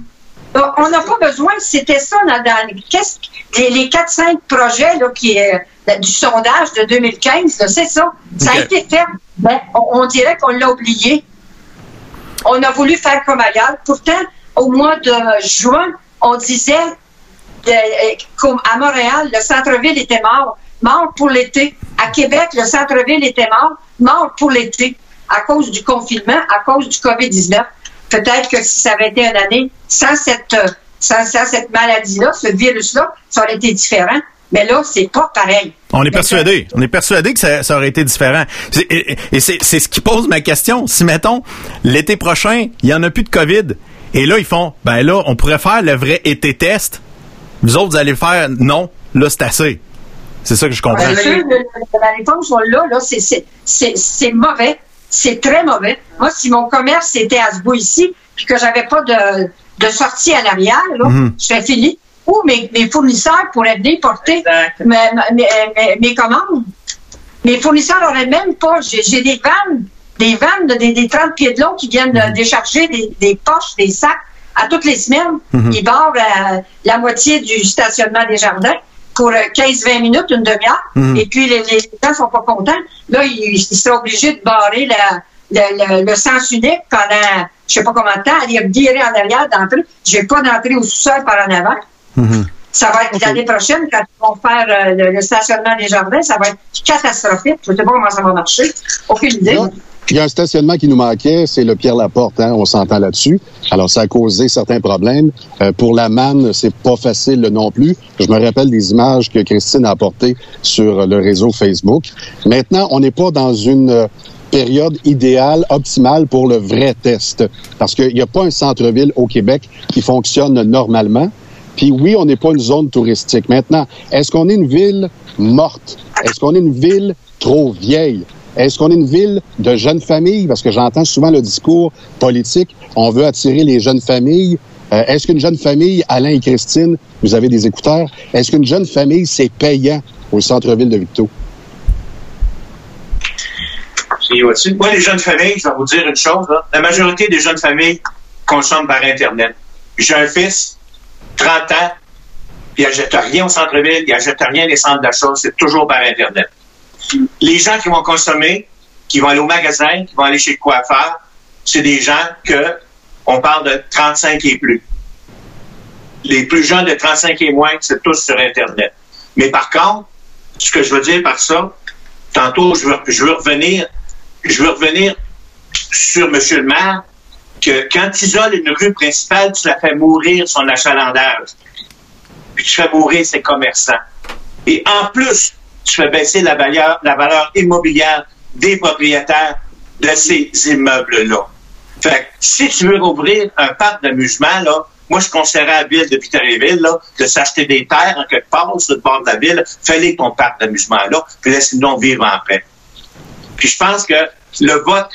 On n'a pas besoin, c'était ça dans, les, les 4-5 projets là, qui, euh, du sondage de 2015, c'est ça. Ça a été fait. Ben, on dirait qu'on l'a oublié on a voulu faire comme ailleurs. Pourtant, au mois de juin, on disait qu'à Montréal, le centre-ville était mort, mort pour l'été. À Québec, le centre-ville était mort, mort pour l'été, à cause du confinement, à cause du COVID-19. Peut-être que si ça avait été une année sans cette, sans cette maladie-là, ce virus-là, ça aurait été différent. Mais là, c'est pas pareil. On est persuadé. On est persuadé que ça, aurait été différent. Et, c'est ce qui pose ma question. Si, mettons, l'été prochain, il y en a plus de COVID, et là, ils font, ben là, on pourrait faire le vrai été test. Vous autres, vous allez faire, non, là, c'est assez. C'est ça que je comprends. La réponse, là, là c'est mauvais. C'est très mauvais. Moi, si mon commerce était à ce bout ici, puis que j'avais pas de, de sortie à l'arrière, là, mm-hmm. je serais fini où mes, fournisseurs pourraient venir porter mes, commandes. Mes fournisseurs n'auraient même pas. J'ai des vannes, des vannes de, des, 30 pieds de long qui viennent mhm. décharger des, poches, des sacs à toutes les semaines. Mhm. Ils barrent euh, la moitié du stationnement des jardins pour 15-20 euh, minutes, une demi-heure. Mhm. Et puis, les, les gens sont pas contents. Là, ils, sont obligés de barrer le, sens unique pendant je sais pas combien de temps, aller virer en arrière d'entrée. J'ai pas d'entrée au sous-sol par en avant. Mhm. Ça va être l'année prochaine, quand ils vont faire euh, le, stationnement des jardins, ça va être catastrophique. Je ne sais pas comment ça va marcher. Aucune idée. Il y a un stationnement qui nous manquait, c'est le Pierre Laporte, hein, on s'entend là-dessus. Alors, ça a causé certains problèmes. Euh, pour la manne, c'est pas facile non plus. Je me rappelle des images que Christine a apportées sur le réseau Facebook. Maintenant, on n'est pas dans une euh, période idéale, optimale pour le vrai test. Parce qu'il n'y a pas un centre-ville au Québec qui fonctionne normalement. Puis oui, on n'est pas une zone touristique. Maintenant, est-ce qu'on est une ville morte? Est-ce qu'on est une ville trop vieille? Est-ce qu'on est une ville de jeunes familles? Parce que j'entends souvent le discours politique, on veut attirer les jeunes familles. Euh, est-ce qu'une jeune famille, Alain et Christine, vous avez des écouteurs, est-ce qu'une jeune famille, c'est payant au centre-ville de Victo? Moi, les jeunes familles, je vais vous dire une chose. La majorité des jeunes familles consomment par Internet. J'ai un fils, 30 ans, ils n'achètent rien au centre-ville, ils n'achètent rien les centres d'achat, c'est toujours par Internet. Les gens qui vont consommer, qui vont aller au magasin, qui vont aller chez le coiffeur, c'est des gens que on parle de 35 et plus. Les plus jeunes de 35 et moins, c'est tous sur Internet. Mais par contre, ce que je veux dire par ça, tantôt, je veux, je veux revenir, je veux revenir sur M. le maire, que quand tu isoles une rue principale, tu la fais mourir son achalandage. Puis tu fais mourir ses commerçants. Et en plus, tu fais baisser la valeur, la valeur immobilière des propriétaires de ces immeubles-là. Fait si tu veux rouvrir un parc d'amusement, là, moi, je conseillerais à la ville de Victoriaville, là, de s'acheter des terres en quelque part sur le bord de la ville, fais-les ton parc d'amusement-là, puis laisse-nous vivre en paix. Puis je pense que le vote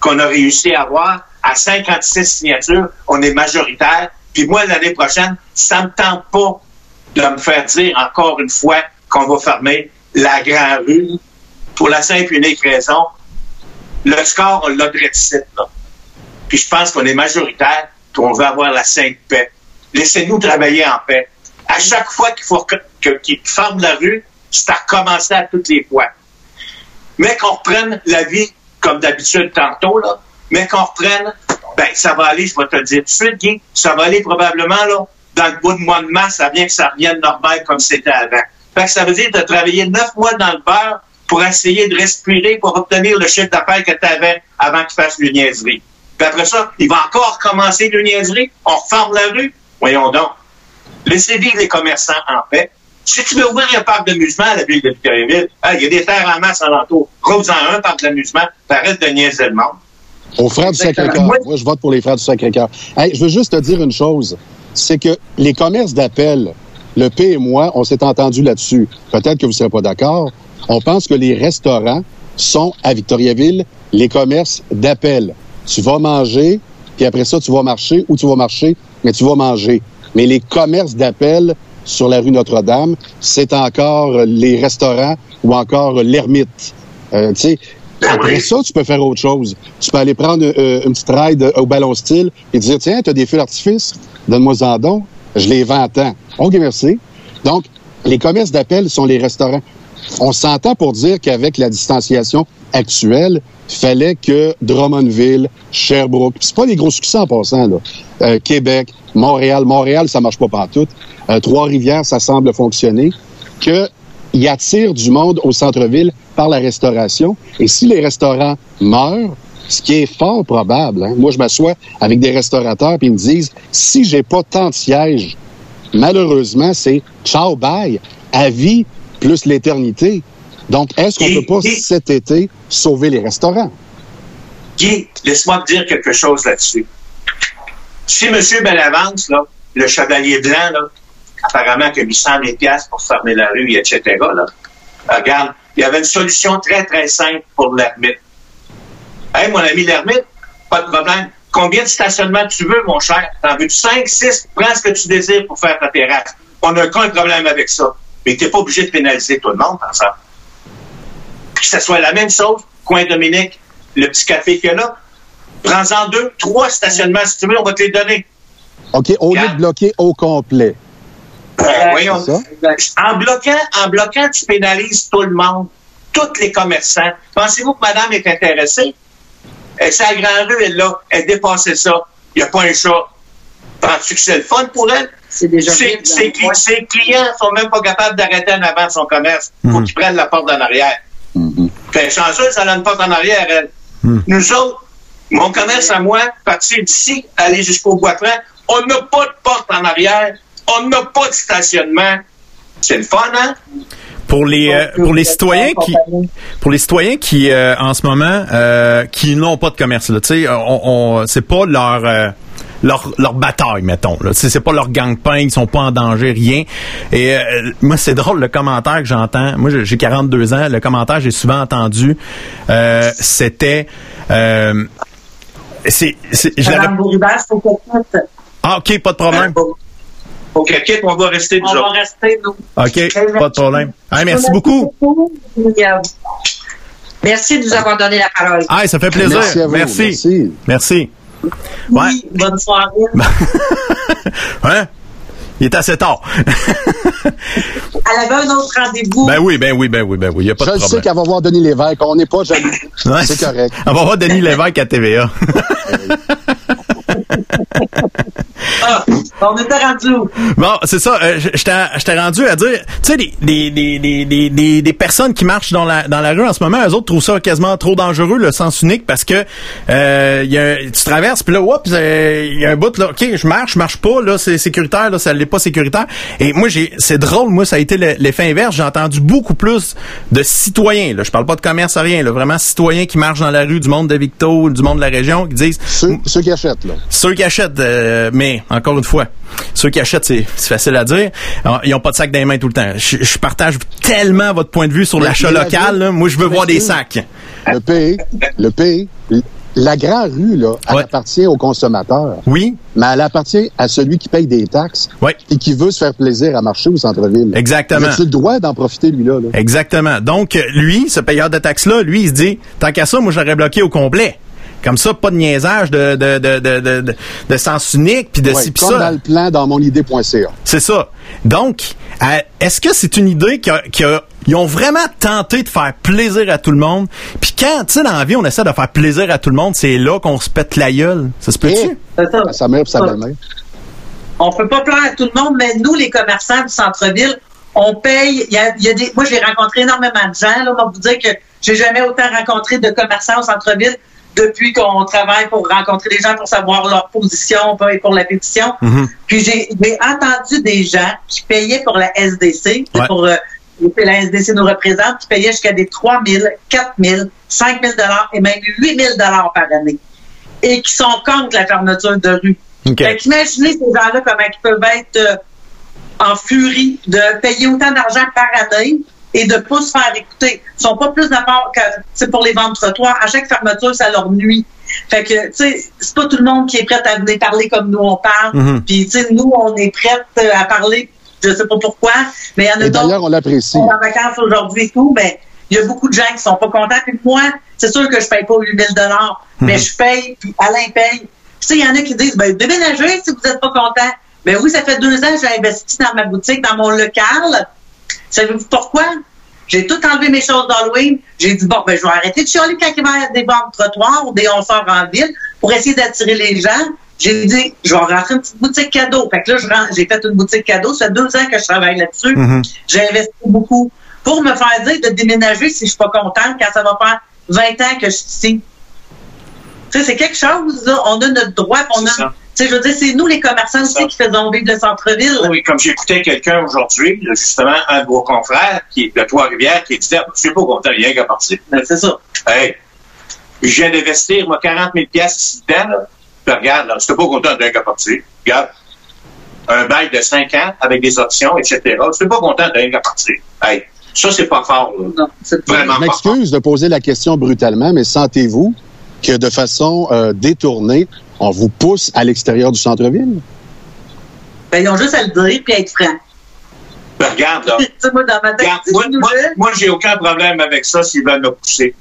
qu'on a réussi à avoir, à 56 signatures, on est majoritaire. Puis moi, l'année prochaine, ça me tente pas de me faire dire encore une fois qu'on va fermer la grande rue pour la simple et unique raison. Le score, on l'a là. Puis je pense qu'on est majoritaire, qu'on veut avoir la sainte paix. Laissez-nous travailler en paix. À chaque fois qu'il faut qu'ils ferment la rue, c'est à recommencer à toutes les fois. Mais qu'on reprenne la vie comme d'habitude tantôt, là, mais qu'on reprenne, ben, ça va aller, je vais te le dire tout de suite, Guy, ça va aller probablement, là, dans le bout de mois de mars, ça vient que ça revienne normal comme c'était avant. Fait que ça veut dire as travaillé neuf mois dans le beurre pour essayer de respirer, pour obtenir le chiffre d'affaires que tu avais avant que tu fasses le niaiserie. Puis après ça, il va encore commencer le niaiserie, on reforme la rue. Voyons donc. Laissez vivre les commerçants en paix. Si tu veux ouvrir un parc d'amusement à la ville de Victoriaville, il y a des terres en masse alentour. Rose-en un parc d'amusement, arrête de niaiser le monde. Aux frères du Sacré-Cœur. Moi, je vote pour les frères du Sacré-Cœur. je veux juste te dire une chose. c'est que les commerces d'appel, le P et moi, on s'est entendu là-dessus. Peut-être que vous ne serez pas d'accord. On pense que les restaurants sont à Victoriaville les commerces d'appel. Tu vas manger, puis après ça, tu vas marcher ou tu vas marcher, mais tu vas manger. Mais les commerces d'appel sur la rue Notre-Dame, c'est encore les restaurants ou encore l'ermite. Euh, après ça, tu peux faire autre chose. Tu peux aller prendre euh, une petite ride au ballon style et dire, tiens, tu as des feux d'artifice, donne-moi en don, je les vends à temps. OK, merci. Donc, les commerces d'appel sont les restaurants. On s'entend pour dire qu'avec la distanciation actuelle, fallait que Drummondville, Sherbrooke, c'est pas des gros succès en passant, là. Euh, Québec, Montréal, Montréal, ça marche pas partout. Euh, Trois-Rivières, ça semble fonctionner. Que il attire du monde au centre-ville par la restauration. Et si les restaurants meurent, ce qui est fort probable, hein, moi je m'assois avec des restaurateurs puis ils me disent si j'ai pas tant de sièges, malheureusement c'est ciao bye, à vie plus l'éternité. Donc est-ce qu'on peut pas cet été sauver les restaurants? Guy, laisse-moi te dire quelque chose là-dessus. Si M. Bellavance, là, le chevalier blanc, là, apparemment mis 100 000 pour fermer la rue, etc., là, regarde, il y avait une solution très, très simple pour l'ermite. Hey, mon ami l'ermite, pas de problème. Combien de stationnements tu veux, mon cher? T'en veux 5, 6? Prends ce que tu désires pour faire ta terrasse. On n'a aucun problème avec ça. Mais t'es pas obligé de pénaliser tout le monde en ça. Que ce soit la même chose, coin Dominique, le petit café qu'il y a là, prends-en deux, trois stationnements si tu veux, on va te les donner. OK, au lieu de bloquer au complet. Voyons, en bloquant, en bloquant, tu pénalises tout le monde, tous les commerçants. Pensez-vous que madame est intéressée? Elle, sa grande rue, elle là, elle dépassait ça. Il n'y a pas un chat. Penses-tu que c'est le fun pour elle? C'est déjà ses, ses, ses, clients sont même pas capables d'arrêter en avant son commerce. Faut Mhm. qu'ils prennent la porte en arrière. Mhm. Fait chanceux, ça a une porte en arrière, elle. Hmm. Nous autres, mon commerce à moi, partir d'ici, aller jusqu'au Bois-Franc, on n'a pas de porte en arrière, on n'a pas de stationnement. C'est le fun, hein? Pour les euh, pour les citoyens qui pour les citoyens qui euh, en ce moment euh, qui n'ont pas de commerce là, tu sais, on, on c'est pas leur euh, leur, leur bataille, mettons. Là. C'est, c'est pas leur gang-pain, ils sont pas en danger, rien. Et euh, moi, c'est drôle le commentaire que j'entends. Moi, j'ai- j'ai 42 ans. Le commentaire que j'ai souvent entendu, euh, c'était... Euh, c'est, qu'on quitte. Ah, OK, pas de problème. OK, quitte, on va rester nous On va rester, nous. OK, pas de problème. Hey, merci beaucoup. Merci de nous avoir donné la parole. Ah, ça fait plaisir. Merci à vous. Merci. Merci. Merci. Ouais. Oui, bonne soirée. Hein? Il est assez tard. Elle avait un autre rendez-vous. ben oui, ben oui, ben oui, ben oui. Il n'y a pas Je de le sais problème. qu'elle va voir Denis Lévesque. On n'est pas jaloux. Ouais, C'est correct. On va voir Denis Lévesque à TVA. Ah, on était rendu où? Bon, c'est ça. euh, je t'ai rendu à dire, tu sais, des, des, des, des, des, des, des personnes qui marchent dans la, dans la rue en ce moment, eux autres trouvent ça quasiment trop dangereux, le sens unique, parce que euh, y a, tu traverses, puis là, oups, euh, il y a un bout, là, OK, je marche, je marche pas, là, c'est sécuritaire, là, ça l'est pas sécuritaire. Et moi, j'ai c'est drôle, moi, ça a été le- l'effet inverse. J'ai entendu beaucoup plus de citoyens, là, je parle pas de commerce, rien, là, vraiment citoyens qui marchent dans la rue, du monde de Victo, du monde de la région, qui disent, Ceux, ceux qui achètent, là. ceux qui achètent, euh, mais encore une fois, ceux qui achètent, c'est facile à dire. Alors, ils ont pas de sac dans les mains tout le temps. Je, je partage tellement votre point de vue sur l'achat local. là. Moi, je veux voir des sacs. Le pays, le pays, la grande rue, là, elle Ouais. appartient aux consommateurs. Oui, Mais elle appartient à celui qui paye des taxes oui, et qui veut se faire plaisir à marcher au centre-ville. exactement. as le droit d'en profiter, lui-là? Là? Exactement. Donc, lui, ce payeur de taxes-là, lui, il se dit, tant qu'à ça, moi, j'aurais bloqué au complet. Comme ça, pas de niaisage de, de, de, de, de, de, de sens unique, puis de Ouais, ci, puis comme ça. dans le plan dans monidée.ca. C'est ça. Donc, euh, est-ce que c'est une idée qui a, qui a- ils ont vraiment tenté de faire plaisir à tout le monde? Puis quand, tu sais, dans la vie, on essaie de faire plaisir à tout le monde, c'est là qu'on se pète la gueule. Ça se peut-tu? Ça. à sa mère sa belle-mère. On peut pas plaire à tout le monde, mais nous, les commerçants du centre-ville, on paye. Il y a, il y a des, moi, j'ai rencontré énormément de gens. Là, on va vous dire que j'ai jamais autant rencontré de commerçants au centre-ville depuis qu'on travaille pour rencontrer les gens pour savoir leur position et pour la pétition. Mhm. Puis j'ai entendu des gens qui payaient pour la SDC, Ouais. pour euh, la SDC nous représente, qui payaient jusqu'à des 3 000, 4 000, 5 000 et même 8 000 par année. Et qui sont contre la fermeture de rue. Fait qu'imaginez ces gens-là comment ils peuvent être euh, en furie de payer autant d'argent par année et de pas se faire écouter. Ils sont pas plus d'accord que c'est pour les ventes trottoirs. À chaque fermeture, ça leur nuit. Fait que, tu sais, c'est pas tout le monde qui est prêt à venir parler comme nous on parle. Mhm. Puis, tu sais, nous, on est prêts euh, à parler. Je sais pas pourquoi, mais il y en a d'autres d'ailleurs, on l'apprécie. sont en vacances aujourd'hui et tout, ben, il y a beaucoup de gens qui sont pas contents. Puis moi, c'est sûr que je paye pas 8000 dollars, mais je paye, puis Alain paye. Tu sais, il y en a qui disent, ben, déménagez si vous êtes pas content. Ben oui, ça fait deux ans que j'ai investi dans ma boutique, dans mon local. Savez-vous pourquoi? J'ai tout enlevé mes choses d'Halloween. J'ai dit, bon, ben, je vais arrêter de chialer quand il va y avoir des ventes trottoirs ou des on sort en ville pour essayer d'attirer les gens. J'ai dit, je vais rentrer une petite boutique cadeau. Fait que là, j'ai fait une boutique cadeau. Ça fait deux ans que je travaille là-dessus. Mhm. J'ai investi beaucoup pour me faire dire de déménager si je suis pas contente quand ça va faire 20 ans que je suis ici. Tu sais, c'est quelque chose, là. On a notre droit, on a. ça. Tu sais, je veux dire, c'est nous, les commerçants aussi, qui faisons vivre le centre-ville. Oui, comme j'écoutais quelqu'un aujourd'hui, justement, un de vos confrères qui est de Trois-Rivières, qui disait, je suis pas content, rien qu'à partir. Ben, C'est ça. Hey, je viens d'investir, moi, 40 000 piastres ici dedans, là. Puis regarde, là, pas content d'un qu'à partir. Regarde. Un bail de 5 ans avec des options, etc. J'étais pas content d'un qu'à partir. Hey, ça, c'est pas fort, là. Non, c'est. Vraiment Je m'excuse de poser la question brutalement, mais sentez-vous que de façon euh, détournée, on vous pousse à l'extérieur du centre-ville? Ben, ils ont juste à le dire puis à être franc. Ben, regarde, là. moi, dans ma tête, Regarde, moi, j'ai aucun problème avec ça s'ils veulent me pousser.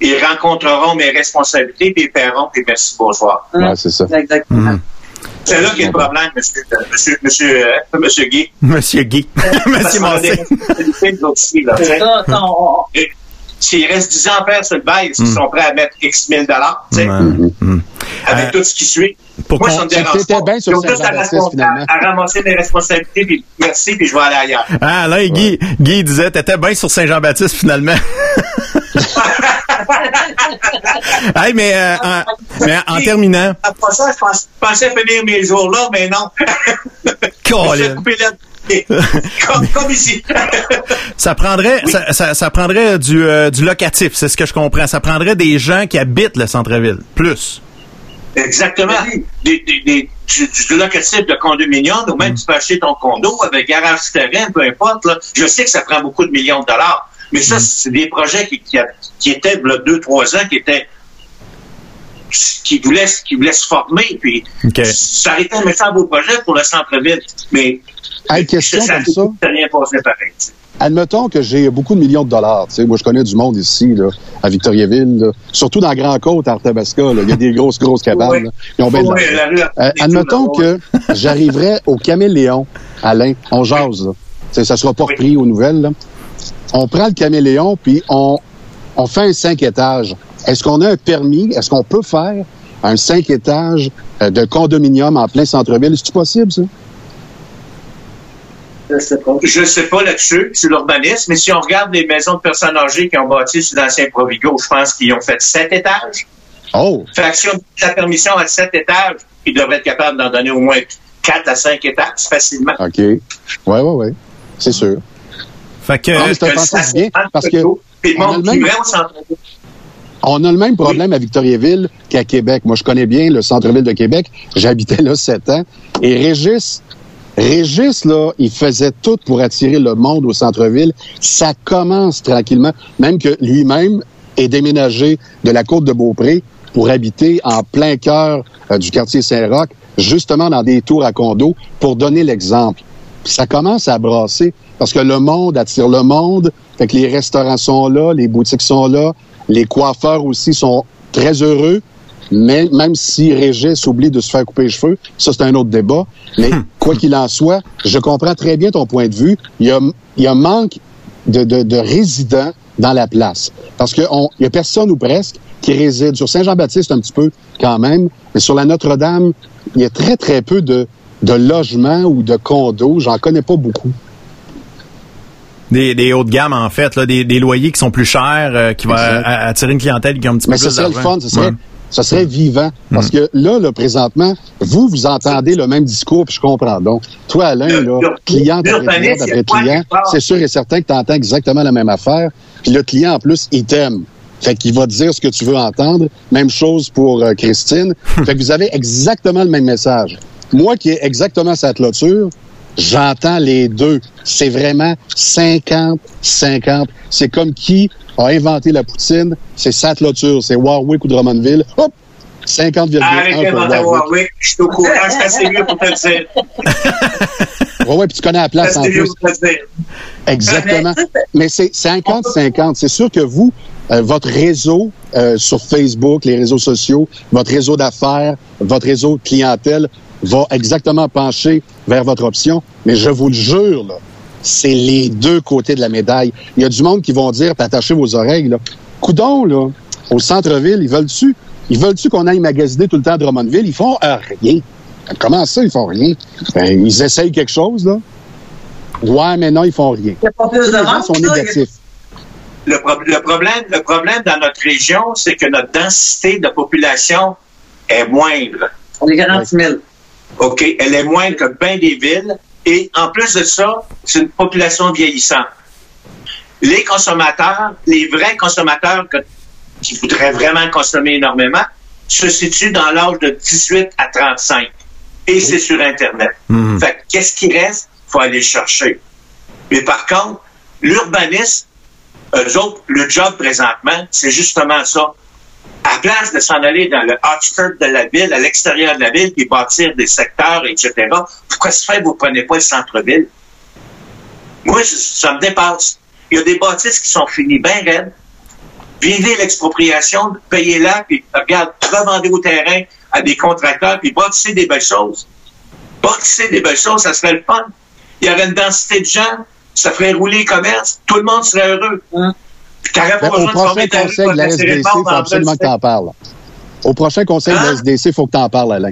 Ils rencontreront mes responsabilités, puis ils paieront, puis merci, bonsoir. Ouais, c'est ça. Exactement. Mhm. C'est là qu'il y a le problème, monsieur, euh, monsieur, monsieur, euh, monsieur Guy. Monsieur Guy. Monsieur Massé. Ça, on- S'il reste 10 ans à faire sur le bail, est-ce qu'ils sont prêts à mettre X mille dollars, tu sais, Ouais. Mhm. avec Euh, tout ce qui suit? pour Moi, ça me dérange pas. bien sur Ils ont juste à, Saint-Jean-Baptiste, raconter- finalement. à, ramasser mes responsabilités, puis merci, puis je vais aller ailleurs. Ah, là, Guy, Guy disait, t'étais bien sur Saint-Jean-Baptiste, finalement. hey, mais, euh, en, mais en terminant, Après ça, je pensais finir mes jours là, mais non. Colin. Comme, comme ici. ça prendrait, Oui. ça, ça, ça prendrait du, euh, du locatif, c'est ce que je comprends. Ça prendrait des gens qui habitent le centre-ville. Plus. Exactement. Des, des, des, du, du locatif de condominium, ou même tu peux acheter ton condo avec garage souterrain, peu importe. Là. Je sais que ça prend beaucoup de millions de dollars. Mais ça, c'est des projets qui, qui, a- qui étaient, là, deux, trois ans, qui étaient qui voulaient, qui voulaient se former, puis OK. ça aurait été un méchant beau projet pour le centre-ville. Mais Hey, question ça, comme ça. ça rien passé pareil. Admettons que j'ai beaucoup de millions de dollars. Tu sais, moi, je connais du monde ici, là, à Victoriaville, là. surtout dans Grand Côte, à Arthabasca. Il y a des grosses, grosses cabanes. Oui. Oui, Euh, admettons que j'arriverais au caméléon, Alain, on jase, là. Tu sais, ça sera pas Oui. repris aux nouvelles. là. On prend le caméléon, puis on, on fait un cinq étages. Est-ce qu'on a un permis? Est-ce qu'on peut faire un cinq étages euh, de condominium en plein centre-ville? C'est-tu possible, ça? Je sais pas. Je sais pas là-dessus, sur l'urbanisme, mais si on regarde les maisons de personnes âgées qui ont bâti sur l'ancien Provigo, je pense qu'ils ont fait sept étages. Oh! Fait que si on la permission à sept étages, ils devraient être capables d'en donner au moins quatre à cinq étages facilement. OK. Ouais, ouais, ouais. C'est sûr. Fait que, Ah, mais c'est un Que le concept bien, parce que on a le même- vient au centre-ville. On a le même problème à Victoriaville qu'à Québec. Moi, je connais bien le centre-ville de Québec. J'habitais là sept ans. Et Régis, Régis, là, il faisait tout pour attirer le monde au centre-ville. Ça commence tranquillement. Même que lui-même est déménagé de la côte de Beaupré pour habiter en plein cœur euh, du quartier Saint-Roch, justement dans des tours à condos, pour donner l'exemple. Ça commence à brasser parce que le monde attire le monde. Fait que les restaurants sont là, les boutiques sont là, les coiffeurs aussi sont très heureux. Mais même si Régis oublie de se faire couper les cheveux, ça c'est un autre débat. Mais quoi qu'il en soit, je comprends très bien ton point de vue. Il y a, il y a un manque de, de, de résidents dans la place. Parce qu'il y a personne ou presque qui réside. Sur Saint-Jean-Baptiste, un petit peu quand même, mais sur la Notre-Dame, il y a très, très peu de, de logements ou de condos. J'en connais pas beaucoup. Des, des hauts de gamme, en fait, là, des, des loyers qui sont plus chers, euh, qui vont attirer une clientèle qui a un petit Mais peu ce plus serait le d'argent. fun, ce serait, Ouais. ça serait vivant. Parce que là, là, présentement, vous, vous entendez le même discours, puis je comprends. Donc, toi, Alain, là, client après client après client, c'est sûr et certain que tu entends exactement la même affaire. Puis le client, en plus, il t'aime. Fait qu'il va te dire ce que tu veux entendre. Même chose pour euh, Christine. fait que vous avez exactement le même message. Moi qui ai exactement cette clôture, j'entends les deux. C'est vraiment 50-50. C'est comme qui a inventé la poutine. C'est sa clôture. C'est Warwick ou Drummondville. Hop! 50,1 Arrêtez pour Warwick. Warwick. Je suis au courant. Je suis assez vieux pour te le dire. Ouais, ouais, puis tu connais la place en assez vieux plus. pour te le dire. Exactement. Mais, tu sais, Mais c'est 50-50. C'est sûr que vous, euh, votre réseau euh, sur Facebook, les réseaux sociaux, votre réseau d'affaires, votre réseau de clientèle va exactement pencher vers votre option. Mais je vous le jure, là, c'est les deux côtés de la médaille. Il y a du monde qui vont dire, puis attachez vos oreilles, là, coudon, là, au centre-ville, ils veulent-tu, ils veulent-tu qu'on aille magasiner tout le temps à Drummondville? Ils font rien. Comment ça, ils font rien? Ben, ils essayent quelque chose, là. Ouais, mais non, ils font rien. Pas plus de les gens sont là. négatifs. Le, pro- le problème, le problème dans notre région, c'est que notre densité de population est moindre. On est 40 000. OK? Elle est moindre que bien des villes. Et en plus de ça, c'est une population vieillissante. Les consommateurs, les vrais consommateurs que- qui voudraient vraiment consommer énormément, se situent dans l'âge de 18 à 35. Et c'est sur Internet. Mhm. Fait que qu'est-ce qui reste? faut aller le chercher. Mais par contre, l'urbanisme, eux autres, le job présentement, c'est justement ça. À place de s'en aller dans le outskirt de la ville, à l'extérieur de la ville, puis bâtir des secteurs, etc., pourquoi se fait vous prenez pas le centre-ville? Moi, ça me dépasse. Il y a des bâtisses qui sont finies bien raides. Vivez l'expropriation, payez-la, puis regarde, revendez au terrain à des contracteurs, puis bâtissez des belles choses. Bâtissez des belles choses, ça serait le fun. Il y aurait une densité de gens, ça ferait rouler le commerce, tout le monde serait heureux. Puis t'aurais pas Ben, au de prochain conseil de la SDC, il faut en absolument que tu en parles. Au prochain conseil de la Hein? SDC, il faut que tu en parles, Alain.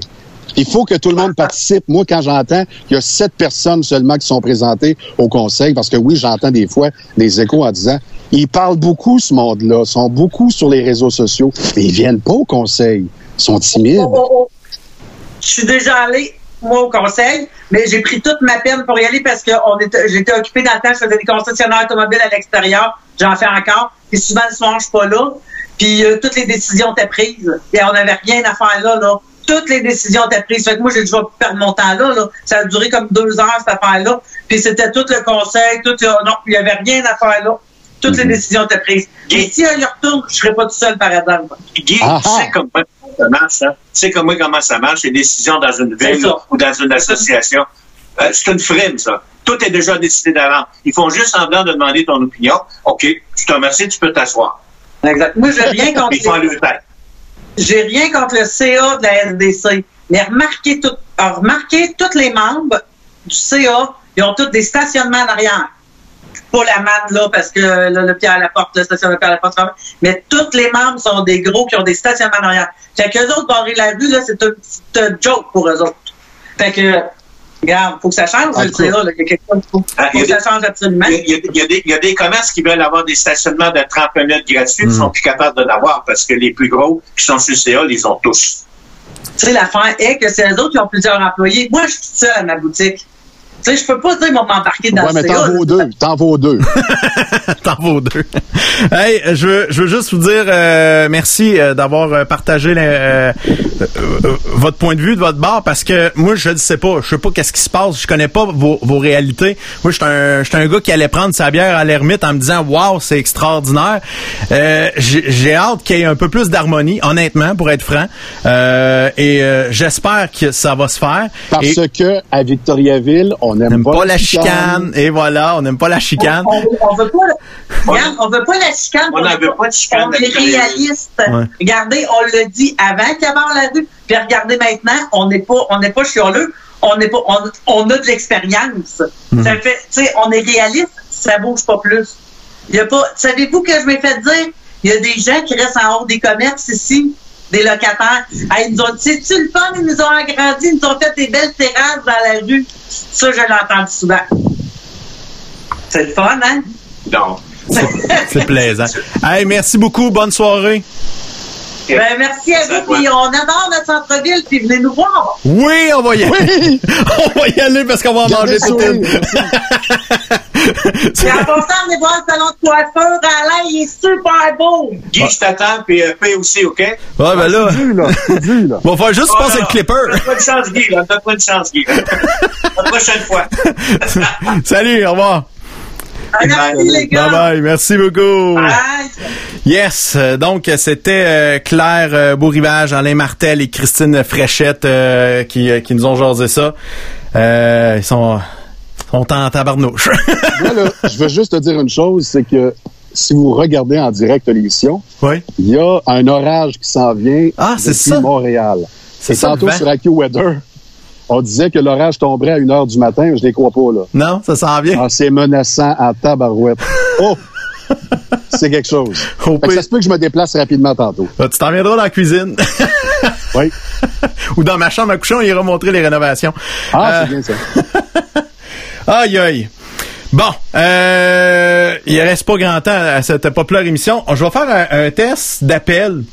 Il faut que tout le monde participe. Moi, quand j'entends qu'il y a sept personnes seulement qui sont présentées au conseil, parce que oui, j'entends des fois des échos en disant, ils parlent beaucoup, ce monde-là, sont beaucoup sur les réseaux sociaux, mais ils viennent pas au conseil. Ils sont timides. Oh, oh, oh. Je suis déjà allée, moi, au conseil, mais j'ai pris toute ma peine pour y aller parce que on était, j'étais occupée dans le temps, je faisais des concessionnaires automobiles à l'extérieur. J'en fais encore. Puis souvent, le soir, je suis pas là. Puis euh, toutes les décisions étaient prises. Et on n'avait rien à faire là, là. Toutes les décisions étaient prises. Fait que moi, j'ai dit, je vais perdre mon temps là, là. Ça a duré comme deux heures, cette affaire-là. Puis c'était tout le conseil, tout, euh, non, il y avait rien à faire là. Toutes les décisions étaient prises. Et si elle y retourne, je serais pas tout seul, par exemple. Guy, Ah tu sais comment ça marche, hein? Tu sais comment, comment ça marche, les décisions dans une ville ou dans une association. Euh, c'est une frime, ça. Tout est déjà décidé d'avant. Ils font juste semblant de demander ton opinion. OK, je te remercie, tu peux t'asseoir. Exact. Moi, j'ai rien contre les- j'ai rien contre le CA de la SDC, mais remarquez, tout, alors, remarquez tous les membres du CA, ils ont tous des stationnements en arrière. Pas la manne, là, parce que là, le Pierre à la porte, le stationnement Pierre à la porte, mais tous les membres sont des gros qui ont des stationnements en arrière. Fait qu'eux autres, barrer la rue, là, c'est un petit euh, joke pour eux autres. Fait que, regarde, faut que ça change. CA, là, il y a quelque chose, faut, Ah, faut que ça change absolument. Il y, a, il y des, il y a des commerces qui veulent avoir des stationnements de 30 minutes gratuits, Mm. qui sont plus capables de l'avoir parce que les plus gros qui sont sur le CA, les ont tous. Tu sais, l'affaire est que c'est eux autres qui ont plusieurs employés. Moi, je suis seule à ma boutique. Tu sais, je peux pas dire vont m'embarquer dans Ouais, le mais t'en vaux deux. T'en vaux deux. T'en vaut deux. hey, je veux, je veux juste vous dire euh, merci euh, d'avoir euh, partagé les, euh, euh, votre point de vue de votre bar parce que moi je ne sais pas, je sais pas qu'est-ce qui se passe, je connais pas vos, vos réalités. Moi j'étais un j'étais un gars qui allait prendre sa bière à l'ermite en me disant waouh c'est extraordinaire. Euh, j'ai j'ai hâte qu'il y ait un peu plus d'harmonie, honnêtement pour être franc. Euh, et euh, j'espère que ça va se faire. Parce Et que à Victoriaville, on on n'aime pas la chicane. Et voilà, on n'aime pas la chicane. On, on veut pas, regarde, on veut pas la chicane. On n'en veut pas de chicane On est réaliste. Ouais. Regardez, on l'a dit avant qu'il y avait la rue. Puis regardez maintenant, on n'est pas, on n'est pas chialeux. On n'est pas, on, on a de l'expérience. Mhm. Ça fait, tu sais, on est réaliste. Ça bouge pas plus. Il y a pas, savez-vous que je m'ai fait dire? Il y a des gens qui restent en haut des commerces ici, des locataires. Hey, ils nous ont dit, c'est-tu le fun? Ils nous ont agrandi, ils nous ont fait des belles terrasses dans la rue. Ça, je l'ai entendu souvent. C'est le fun, hein? Non. C'est plaisant. Hey, merci beaucoup, bonne soirée. Ben, merci à vous, puis on adore notre centre-ville puis venez nous voir. Oui, on va y aller. on va y aller parce qu'on va en manger tout Puis en passant, venez voir le salon de coiffeur. Alain, il est super beau. Guy, je t'attends, puis euh, paye aussi, OK? Ouais, ben là. C'est dû, là. C'est dû, là. On va faire juste Oh, passer non. le clipper. Donne-moi une chance, Guy, là. Donne-moi une chance, Guy. La prochaine fois. Salut, au revoir. Ah, Merci, les gars. Bye bye, merci beaucoup. Bye. Yes, euh, donc c'était euh, Claire euh, Beau-Rivage, Alain Martel et Christine Fréchette euh, qui, qui nous ont jasé ça. Euh, ils sont, sont en tabarnouche. Moi, là, je veux juste te dire une chose, c'est que si vous regardez en direct l'émission, oui, il y a un orage qui s'en vient Ah, depuis ça. Montréal. c'est ça. tantôt vent. sur AccuWeather, on disait que l'orage tomberait à 1 heure du matin, mais je les crois pas, là. Non, ça s'en vient. Ah, c'est menaçant en tabarouette. Oh! C'est quelque chose. Fait que ça se peut que je me déplace rapidement tantôt. Ah, tu t'en viendras dans la cuisine. Oui. Ou dans ma chambre à coucher, on ira montrer les rénovations. Ah, Euh, c'est bien ça. Aïe, aïe. Bon, euh, il reste pas grand temps à cette populaire émission. Je vais faire un, un test d'appel,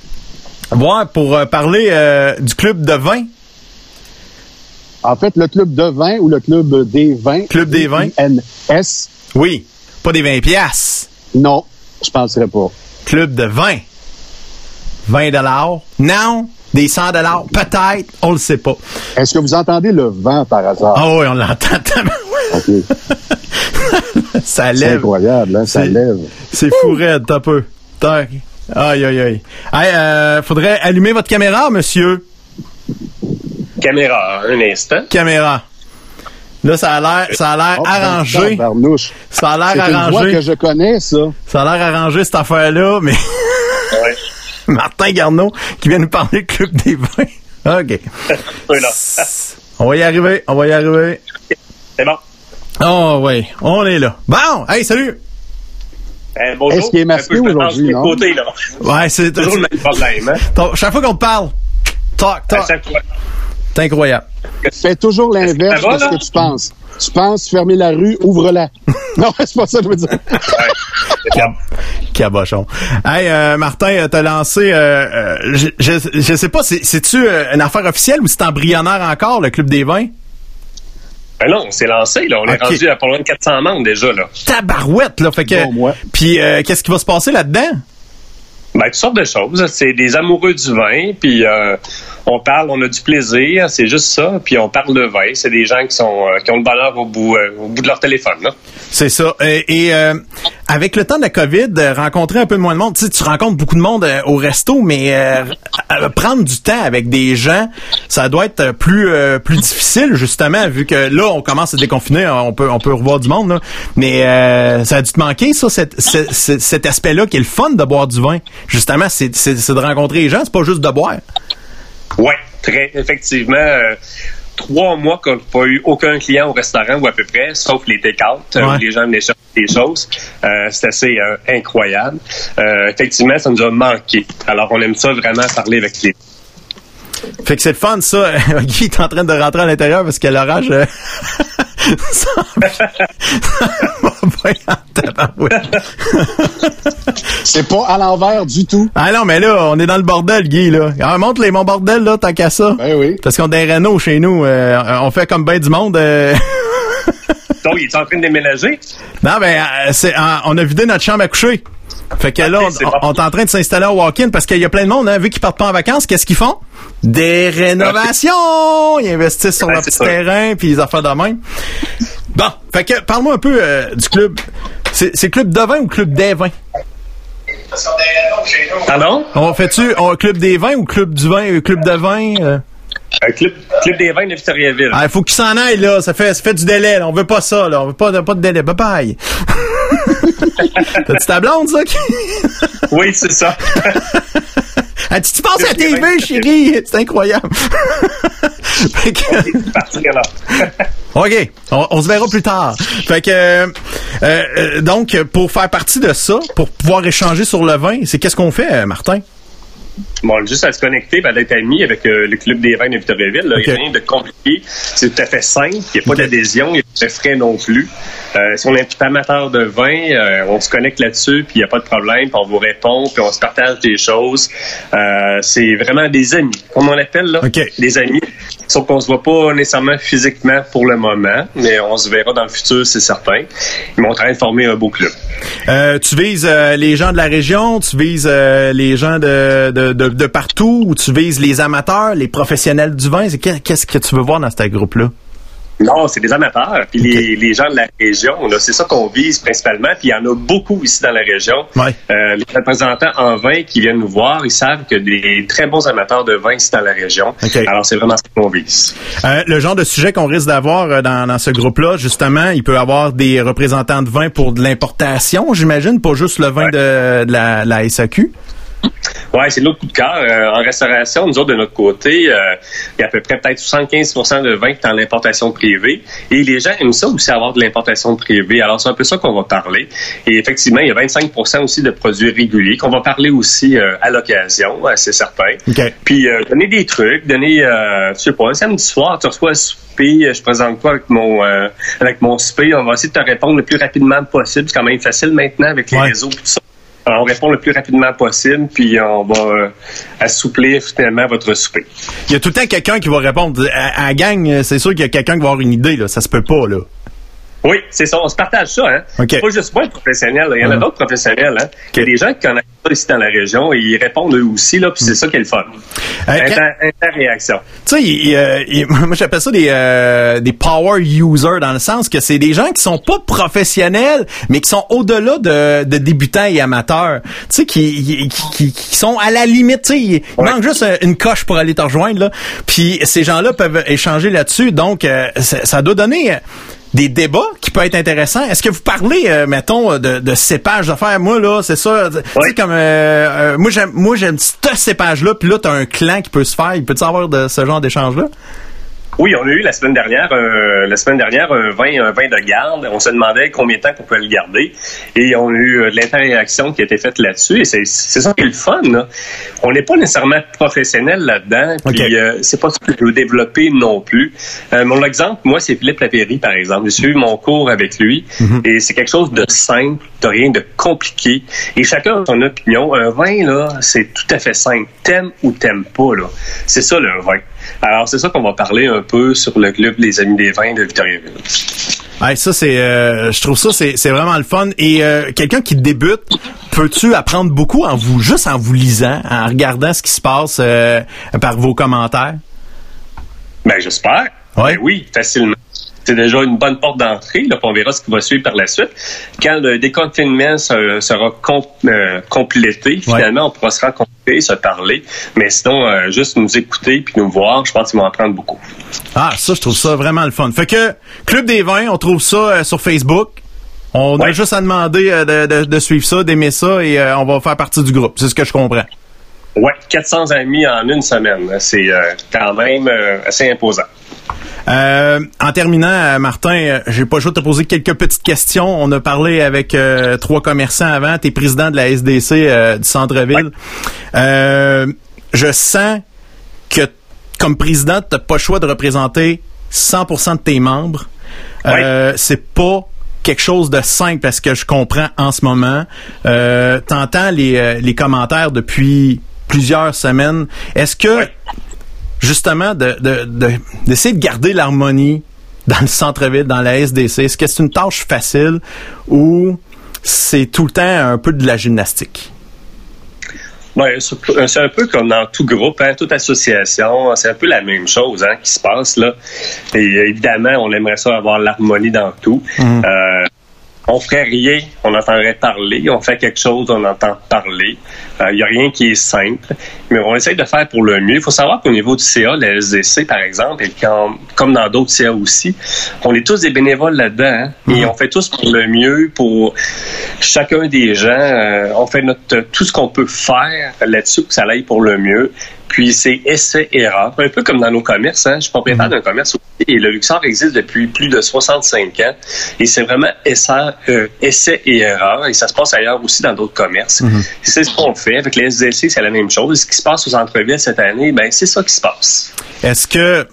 voir pour euh, parler euh, du club de vin. En fait, le club de vin ou le club des vins? Club des vins. NS. Oui, pas des 20 piastres. Non, je penserais pas. Club de vin. 20 dollars? Non, des 100 dollars? Peut-être, on le sait pas. Est-ce que vous entendez le vent par hasard? Ah oui, on l'entend. OK. ça C'est lève. incroyable, hein? Ça C'est- lève. C'est fou raide, t'as peu. Tac. Aïe, aïe, aïe. Hey, euh, faudrait allumer votre caméra, monsieur. Caméra, un instant. Caméra. Là, ça a l'air, ça a l'air Oh, arrangé. tabarnouche. Ça a C'est l'air une voix que arrangé. je connais, ça. Ça a l'air arrangé, cette affaire-là, mais Ouais. Martin Garneau qui vient nous parler du club des vins. OK. On va y arriver, on va y arriver. C'est bon. Oh, oui, on est là. Bon, hey, salut. Eh, bonjour. Est-ce qu'il est masqué aujourd'hui, non? côté, là. Ouais, c'est Toujours le même problème, hein? Ton- chaque fois qu'on te parle. Toc, À toc. chaque fois. C'est incroyable. Fais toujours l'inverse de ce que tu penses. Tu penses fermer la rue, ouvre-la. non, c'est pas ça que je veux dire. Cab cabochon. Hey, euh, Martin, euh, t'as lancé, euh, euh, je, je, je sais pas, c'est- c'est-tu euh, une affaire officielle ou c'est embryonnaire encore, le Club des vins? Ben non, on s'est lancé, là. On est rendu à pas loin de 400 membres déjà, là. Tabarouette, là, fait que... Bon, moi. Puis, euh, qu'est-ce qui va se passer là-dedans? Ben, toutes sortes de choses. C'est des amoureux du vin, puis euh, on parle, on a du plaisir, c'est juste ça. Puis on parle de vin. C'est des gens qui sont euh, qui ont le bonheur au bout, euh, au bout de leur téléphone. C'est ça. Et, euh, avec le temps de la COVID, rencontrer un peu moins de monde, tu tu rencontres beaucoup de monde au resto, mais prendre du temps avec des gens, ça doit être plus plus difficile justement, vu que là on commence à déconfiner, hein, on peut on peut revoir du monde, mais ça a dû te manquer ça, cet, aspect-là qui est le fun de boire du vin. Justement, c'est de rencontrer les gens, c'est pas juste de boire. Ouais, très effectivement. euh, trois mois qu'on n'a pas eu aucun client au restaurant ou à peu près, sauf les take-out, euh, Ouais. où les gens venaient chercher des choses. Euh, c'est assez euh, incroyable. Effectivement, ça nous a manqué. Alors, on aime ça vraiment parler avec les Fait que c'est le fun, ça. Guy est en train de rentrer à l'intérieur parce que l'orage... ça. C'est pas à l'envers du tout. Ah non, mais là, on est dans le bordel, Guy, là. Ah, montre les mon bordel, là, tant qu'à ça. Ben oui. Parce qu'on a des Renault chez nous. euh, on fait comme ben du monde. euh. Donc, il est en train de déménager? non, ben, euh, c'est, on a vidé notre chambre à coucher. Fait que là, on, est en train de s'installer au walk-in parce qu'il y a plein de monde, hein, vu qu'ils partent pas en vacances, qu'est-ce qu'ils font? Des rénovations! Ils investissent sur Ouais, leur petit ça. terrain, puis les affaires de même. Bon, fait que parle-moi un peu euh, du club. C'est, club de vin ou club des vins? Pardon? On fait-tu club des vins ou club du vin, euh, club de vin? euh? Un club, club des vins de Victoriaville. Ah, il faut qu'il s'en aille, là. Ça fait, ça fait du délai, là. On veut pas ça, là. On veut pas, pas de délai. Bye bye. T'as-tu ta blonde, ça? Oui, c'est ça. Ah, tu tu penses à la TV, chérie? C'est incroyable. Fait que-. OK. On, on se verra plus tard. Fait que, euh, euh, donc, pour faire partie de ça, pour pouvoir échanger sur le vin, c'est qu'est-ce qu'on fait, Martin? Bon, juste à se connecter, ben, d'être ami avec euh, le Club des vins de Victoriaville. Il n'y a rien de compliqué. C'est tout à fait simple. Il n'y a pas d'adhésion, il n'y a pas de frais non plus. Euh, si on est amateur de vin, euh, on se connecte là-dessus, puis il n'y a pas de problème, puis on vous répond, puis on se partage des choses. c'est vraiment des amis, comme on l'appelle, là. Des amis. Sauf qu'on se voit pas nécessairement physiquement pour le moment, mais on se verra dans le futur, c'est certain. Ils m'ont train de former un beau club. tu vises les gens de la région, tu vises les gens de, de, de de, partout ou tu vises les amateurs, les professionnels du vin? Qu'est-ce que tu veux voir dans ce groupe-là? Non, c'est des amateurs. Puis les, gens de la région, c'est ça qu'on vise principalement. Puis il y en a beaucoup ici dans la région. Euh, les représentants en vin qui viennent nous voir, ils savent que des très bons amateurs de vin ici dans la région. Alors c'est vraiment ça qu'on vise. Euh, le genre de sujet qu'on risque d'avoir euh, dans, ce groupe-là, justement, il peut y avoir des représentants de vin pour de l'importation, j'imagine, pas juste le vin de, la, la SAQ. Oui, c'est notre coup de cœur. Euh, en restauration, nous autres, de notre côté, euh, il y a à peu près peut-être 75% de vin qui est en l'importation privée. Et les gens aiment ça aussi, avoir de l'importation privée. Alors, c'est un peu ça qu'on va parler. Et effectivement, il y a 25% aussi de produits réguliers qu'on va parler aussi euh, à l'occasion, c'est certain. Puis, donner des trucs, donner, je sais pas, un samedi soir, tu reçois un souper, je présente quoi avec mon, avec mon souper. On va essayer de te répondre le plus rapidement possible. C'est quand même facile maintenant avec les réseaux et tout ça on répond le plus rapidement possible, puis on va euh, assouplir finalement votre souper. Il y a tout le temps quelqu'un qui va répondre. À, à gang, c'est sûr qu'il y a quelqu'un qui va avoir une idée, là. Ça se peut pas, là. Oui, c'est ça. On se partage ça. Hein? Okay. Pas juste moi, le professionnel. Il y en a d'autres professionnels. Hein? Il y a des gens qui connaissent ça ici dans la région et ils répondent eux aussi. Là, puis c'est ça qui est le fun. Euh, Inter-réaction. Tu sais, moi j'appelle ça des, euh, des power users dans le sens que c'est des gens qui sont pas professionnels, mais qui sont au-delà de, de débutants et amateurs. Tu sais, qui, qui, qui, sont à la limite. Tu sais, il manque juste une coche pour aller te rejoindre. Là. Puis ces gens-là peuvent échanger là-dessus. Donc, euh, ça doit donner des débats qui peuvent être intéressants. Est-ce que vous parlez, euh, mettons, de, de cépages d'affaires? Moi, là, c'est ça. Sais, comme euh, euh, moi j'aime moi j'aime ce cépage-là, puis là, t'as un clan qui peut se faire. Il peut-y avoir de ce genre d'échange-là? Oui, on a eu la semaine dernière, euh, la semaine dernière un vin, un vin de garde. On se demandait combien de temps qu'on pouvait le garder, et on a eu euh, de l'interaction qui a été faite là-dessus. Et c'est ça qui est le fun. Là. On n'est pas nécessairement professionnel là-dedans, puis euh, c'est pas ce que je veux développer non plus. mon exemple, moi, c'est Philippe Lapéry, par exemple. J'ai suivi mon cours avec lui, mhm. et c'est quelque chose de simple, de rien de compliqué. Et chacun a son opinion. Un vin là, c'est tout à fait simple. T'aimes ou t'aimes pas là. C'est ça le vin. Alors, c'est ça qu'on va parler un peu sur le club Les Amis des Vins de Victoriaville. Ouais, ça c'est, euh, je trouve ça c'est, c'est vraiment le fun. Et euh, quelqu'un qui débute, peux-tu apprendre beaucoup en vous, juste en vous lisant, en regardant ce qui se passe euh, par vos commentaires? Ben j'espère. Ouais. Ben oui, facilement c'est déjà une bonne porte d'entrée. Là, on verra ce qui va suivre par la suite. Quand le déconfinement sera euh, complété, finalement, on pourra se rencontrer, se parler. Mais sinon, euh, juste nous écouter puis nous voir, je pense qu'ils vont apprendre beaucoup. Ah, ça, je trouve ça vraiment le fun. Fait que Club des vins, on trouve ça euh, sur Facebook. On a juste à demander de, suivre ça, d'aimer ça et on va faire partie du groupe. C'est ce que je comprends. Oui, 400 amis en une semaine. C'est quand même assez imposant. Euh, en terminant, euh, Martin, euh, j'ai pas juste te poser quelques petites questions. On a parlé avec trois commerçants avant. Tu es président de la SDC du centre-ville. je sens que comme président, tu n'as pas le choix de représenter 100% de tes membres. C'est pas quelque chose de simple parce que je comprends en ce moment. Euh, T'entends les, les commentaires depuis plusieurs semaines. Est-ce que justement de, d'essayer de, garder l'harmonie dans le centre-ville, dans la SDC? Est-ce que c'est une tâche facile ou c'est tout le temps un peu de la gymnastique? c'est un peu comme dans tout groupe, hein, toute association, c'est un peu la même chose hein, qui se passe là. Et évidemment, on aimerait ça avoir l'harmonie dans tout. Mmh. Euh, on ferait rien, on entendrait parler. On fait quelque chose, on entend parler. Il euh, n'y a rien qui est simple, mais on essaye de faire pour le mieux. Il faut savoir qu'au niveau du CA, la SDC, par exemple, et comme dans d'autres CA aussi, on est tous des bénévoles là-dedans. Hein. Et mhm. on fait tous pour le mieux, pour chacun des gens. Euh, on fait notre tout ce qu'on peut faire là-dessus pour que ça aille pour le mieux. Puis c'est essai-erreur, un peu comme dans nos commerces. Hein. Je suis propriétaire mhm. d'un commerce et le Luxor existe depuis plus de 65 ans. Et c'est vraiment essai, euh, essai et erreur. Et ça se passe ailleurs aussi dans d'autres commerces. Mhm. C'est ce qu'on fait. Avec les SDLC, c'est la même chose. Ce qui se passe aux centre-ville cette année, ben c'est ça qui se passe. Est-ce que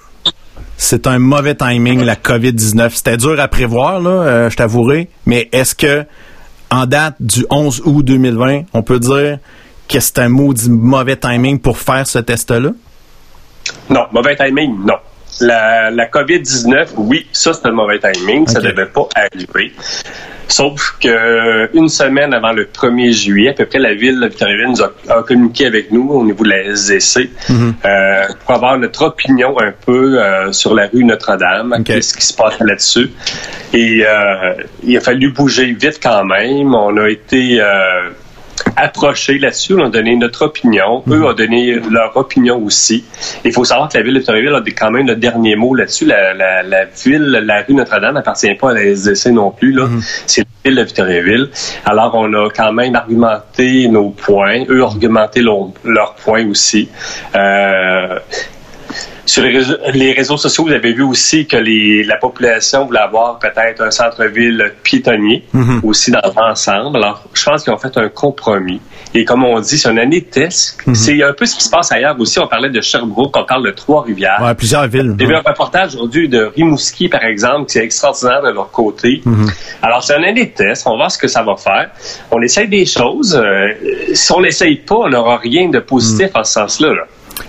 c'est un mauvais timing, la COVID-19? C'était dur à prévoir, là, euh, je t'avouerai. Mais est-ce que, en date du 11 août 2020, on peut dire que c'est un maudit mauvais timing pour faire ce test-là? Non, mauvais timing, non. La, la COVID-19, oui, ça c'est un mauvais timing, ça ça devait pas arriver. Sauf que une semaine avant le 1er juillet, à peu près, la ville de Victoriaville nous a, communiqué avec nous au niveau de la SDC mhm. euh, pour avoir notre opinion un peu euh, sur la rue Notre-Dame, qu'est-ce qui se passe là-dessus. Et euh, il a fallu bouger vite quand même. On a été approché là-dessus, on a donné notre opinion. Eux ont donné leur opinion aussi. Il faut savoir que la ville de Victoriaville a quand même le dernier mot là-dessus. La, la, la, ville, la rue Notre-Dame n'appartient pas à la SDC non plus. Là. Mhm. C'est la ville de Victoriaville. Alors, on a quand même argumenté nos points. Eux ont argumenté leurs points aussi. Euh, sur les réseaux, sociaux, vous avez vu aussi que la population voulait avoir peut-être un centre-ville piétonnier mhm. aussi dans l'ensemble. Alors, je pense qu'ils ont fait un compromis. Et comme on dit, c'est une année de test. Mhm. C'est un peu ce qui se passe ailleurs aussi. On parlait de Sherbrooke, on parle de Trois-Rivières. Ouais, plusieurs villes. J'ai vu un reportage aujourd'hui de Rimouski, par exemple, qui est extraordinaire de leur côté. Mhm. Alors, c'est une année de test. On va voir ce que ça va faire. On essaye des choses. Euh, si on n'essaye pas, on n'aura rien de positif en ce sens-là. là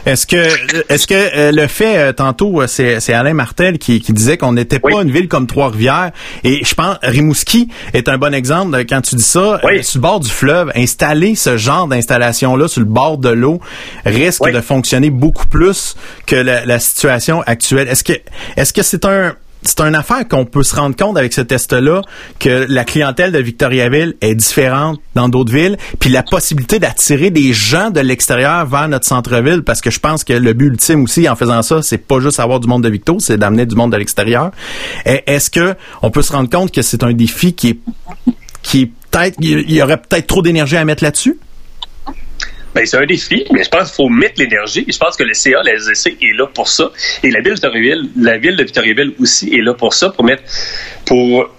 est-ce que est-ce que euh, le fait euh, tantôt euh, c'est Alain Martel qui, disait qu'on n'était pas une ville comme Trois-Rivières. Et je pense Rimouski est un bon exemple quand tu dis ça sur le bord du fleuve installer ce genre d'installation là sur le bord de l'eau risque de fonctionner beaucoup plus que la, la situation actuelle. Est-ce que est-ce que c'est un c'est une affaire qu'on peut se rendre compte avec ce test-là que la clientèle de Victoriaville est différente dans d'autres villes, puis la possibilité d'attirer des gens de l'extérieur vers notre centre-ville, parce que je pense que le but ultime aussi en faisant ça, c'est pas juste avoir du monde de Victo, c'est d'amener du monde de l'extérieur. Est-ce que on peut se rendre compte que c'est un défi qui est qui est peut-être il y aurait peut-être trop d'énergie à mettre là-dessus? Ben, c'est un défi, mais je pense qu'il faut mettre l'énergie. Je pense que le CA, la SDC est là pour ça. Et la ville de Victoriaville, la ville de Victoriaville aussi est là pour ça, pour mettre, pour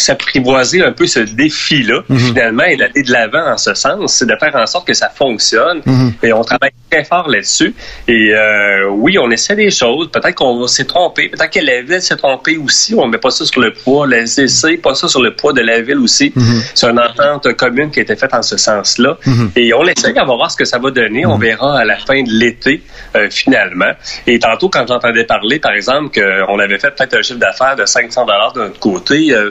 s'apprivoiser un peu ce défi-là, mhm. finalement, et d'aller de l'avant en ce sens, c'est de faire en sorte que ça fonctionne. Mhm. Et on travaille très fort là-dessus. Et euh, oui, on essaie des choses. Peut-être qu'on s'est trompé. Peut-être que la ville s'est trompée aussi. On met pas ça sur le poids. La SDC, pas ça sur le poids de la ville aussi. Mhm. C'est une entente commune qui a été faite en ce sens-là. Et on essaie, on va voir ce que ça va donner. On verra à la fin de l'été, euh, finalement. Et tantôt, quand j'entendais parler, par exemple, qu'on avait fait peut-être un chiffre d'affaires de 500 dollars de notre côté, euh,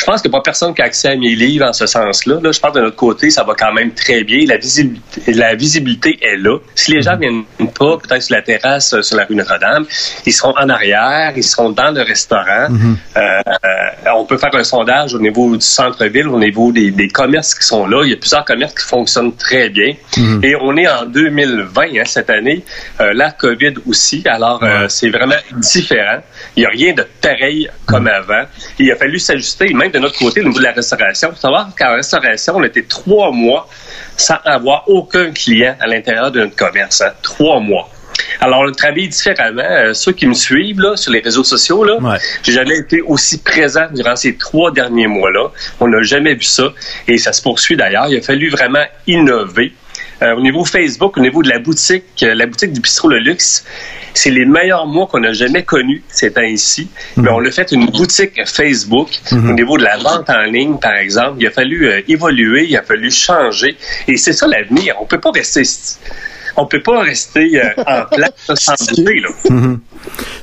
je pense qu'il n'y a pas personne qui a accès à mes livres en ce sens-là. Là, je pense de notre côté, ça va quand même très bien. La visibilité, la visibilité est là. Si les gens ne viennent pas, peut-être sur la terrasse, sur la rue Notre-Dame, ils seront en arrière, ils seront dans le restaurant. Mhm. Euh, on peut faire un sondage au niveau du centre-ville, au niveau des, commerces qui sont là. Il y a plusieurs commerces qui fonctionnent très bien. Mhm. Et on est en 2020, hein, cette année, euh, la COVID aussi. Alors, euh, c'est vraiment différent. Il n'y a rien de pareil comme mhm. avant. Il a fallu s'ajuster, même de notre côté, au niveau de la restauration. Il faut savoir qu'en restauration, on était trois mois sans avoir aucun client à l'intérieur de notre commerce. Hein. Trois mois. Alors, on travaille différemment. Euh, ceux qui me suivent là, sur les réseaux sociaux, là, j'ai jamais été aussi présent durant ces trois derniers mois-là. On n'a jamais vu ça. Et ça se poursuit d'ailleurs. Il a fallu vraiment innover. Euh, au niveau Facebook, au niveau de la boutique, euh, la boutique du bistrot Le Luxe, c'est les meilleurs mois qu'on a jamais connus ces temps-ci. Mhm. Mais on a fait une boutique Facebook mhm. au niveau de la vente en ligne, par exemple. Il a fallu euh, évoluer, il a fallu changer. Et c'est ça l'avenir. On peut pas rester on peut pas rester euh, en place sans bouger, là. Mhm.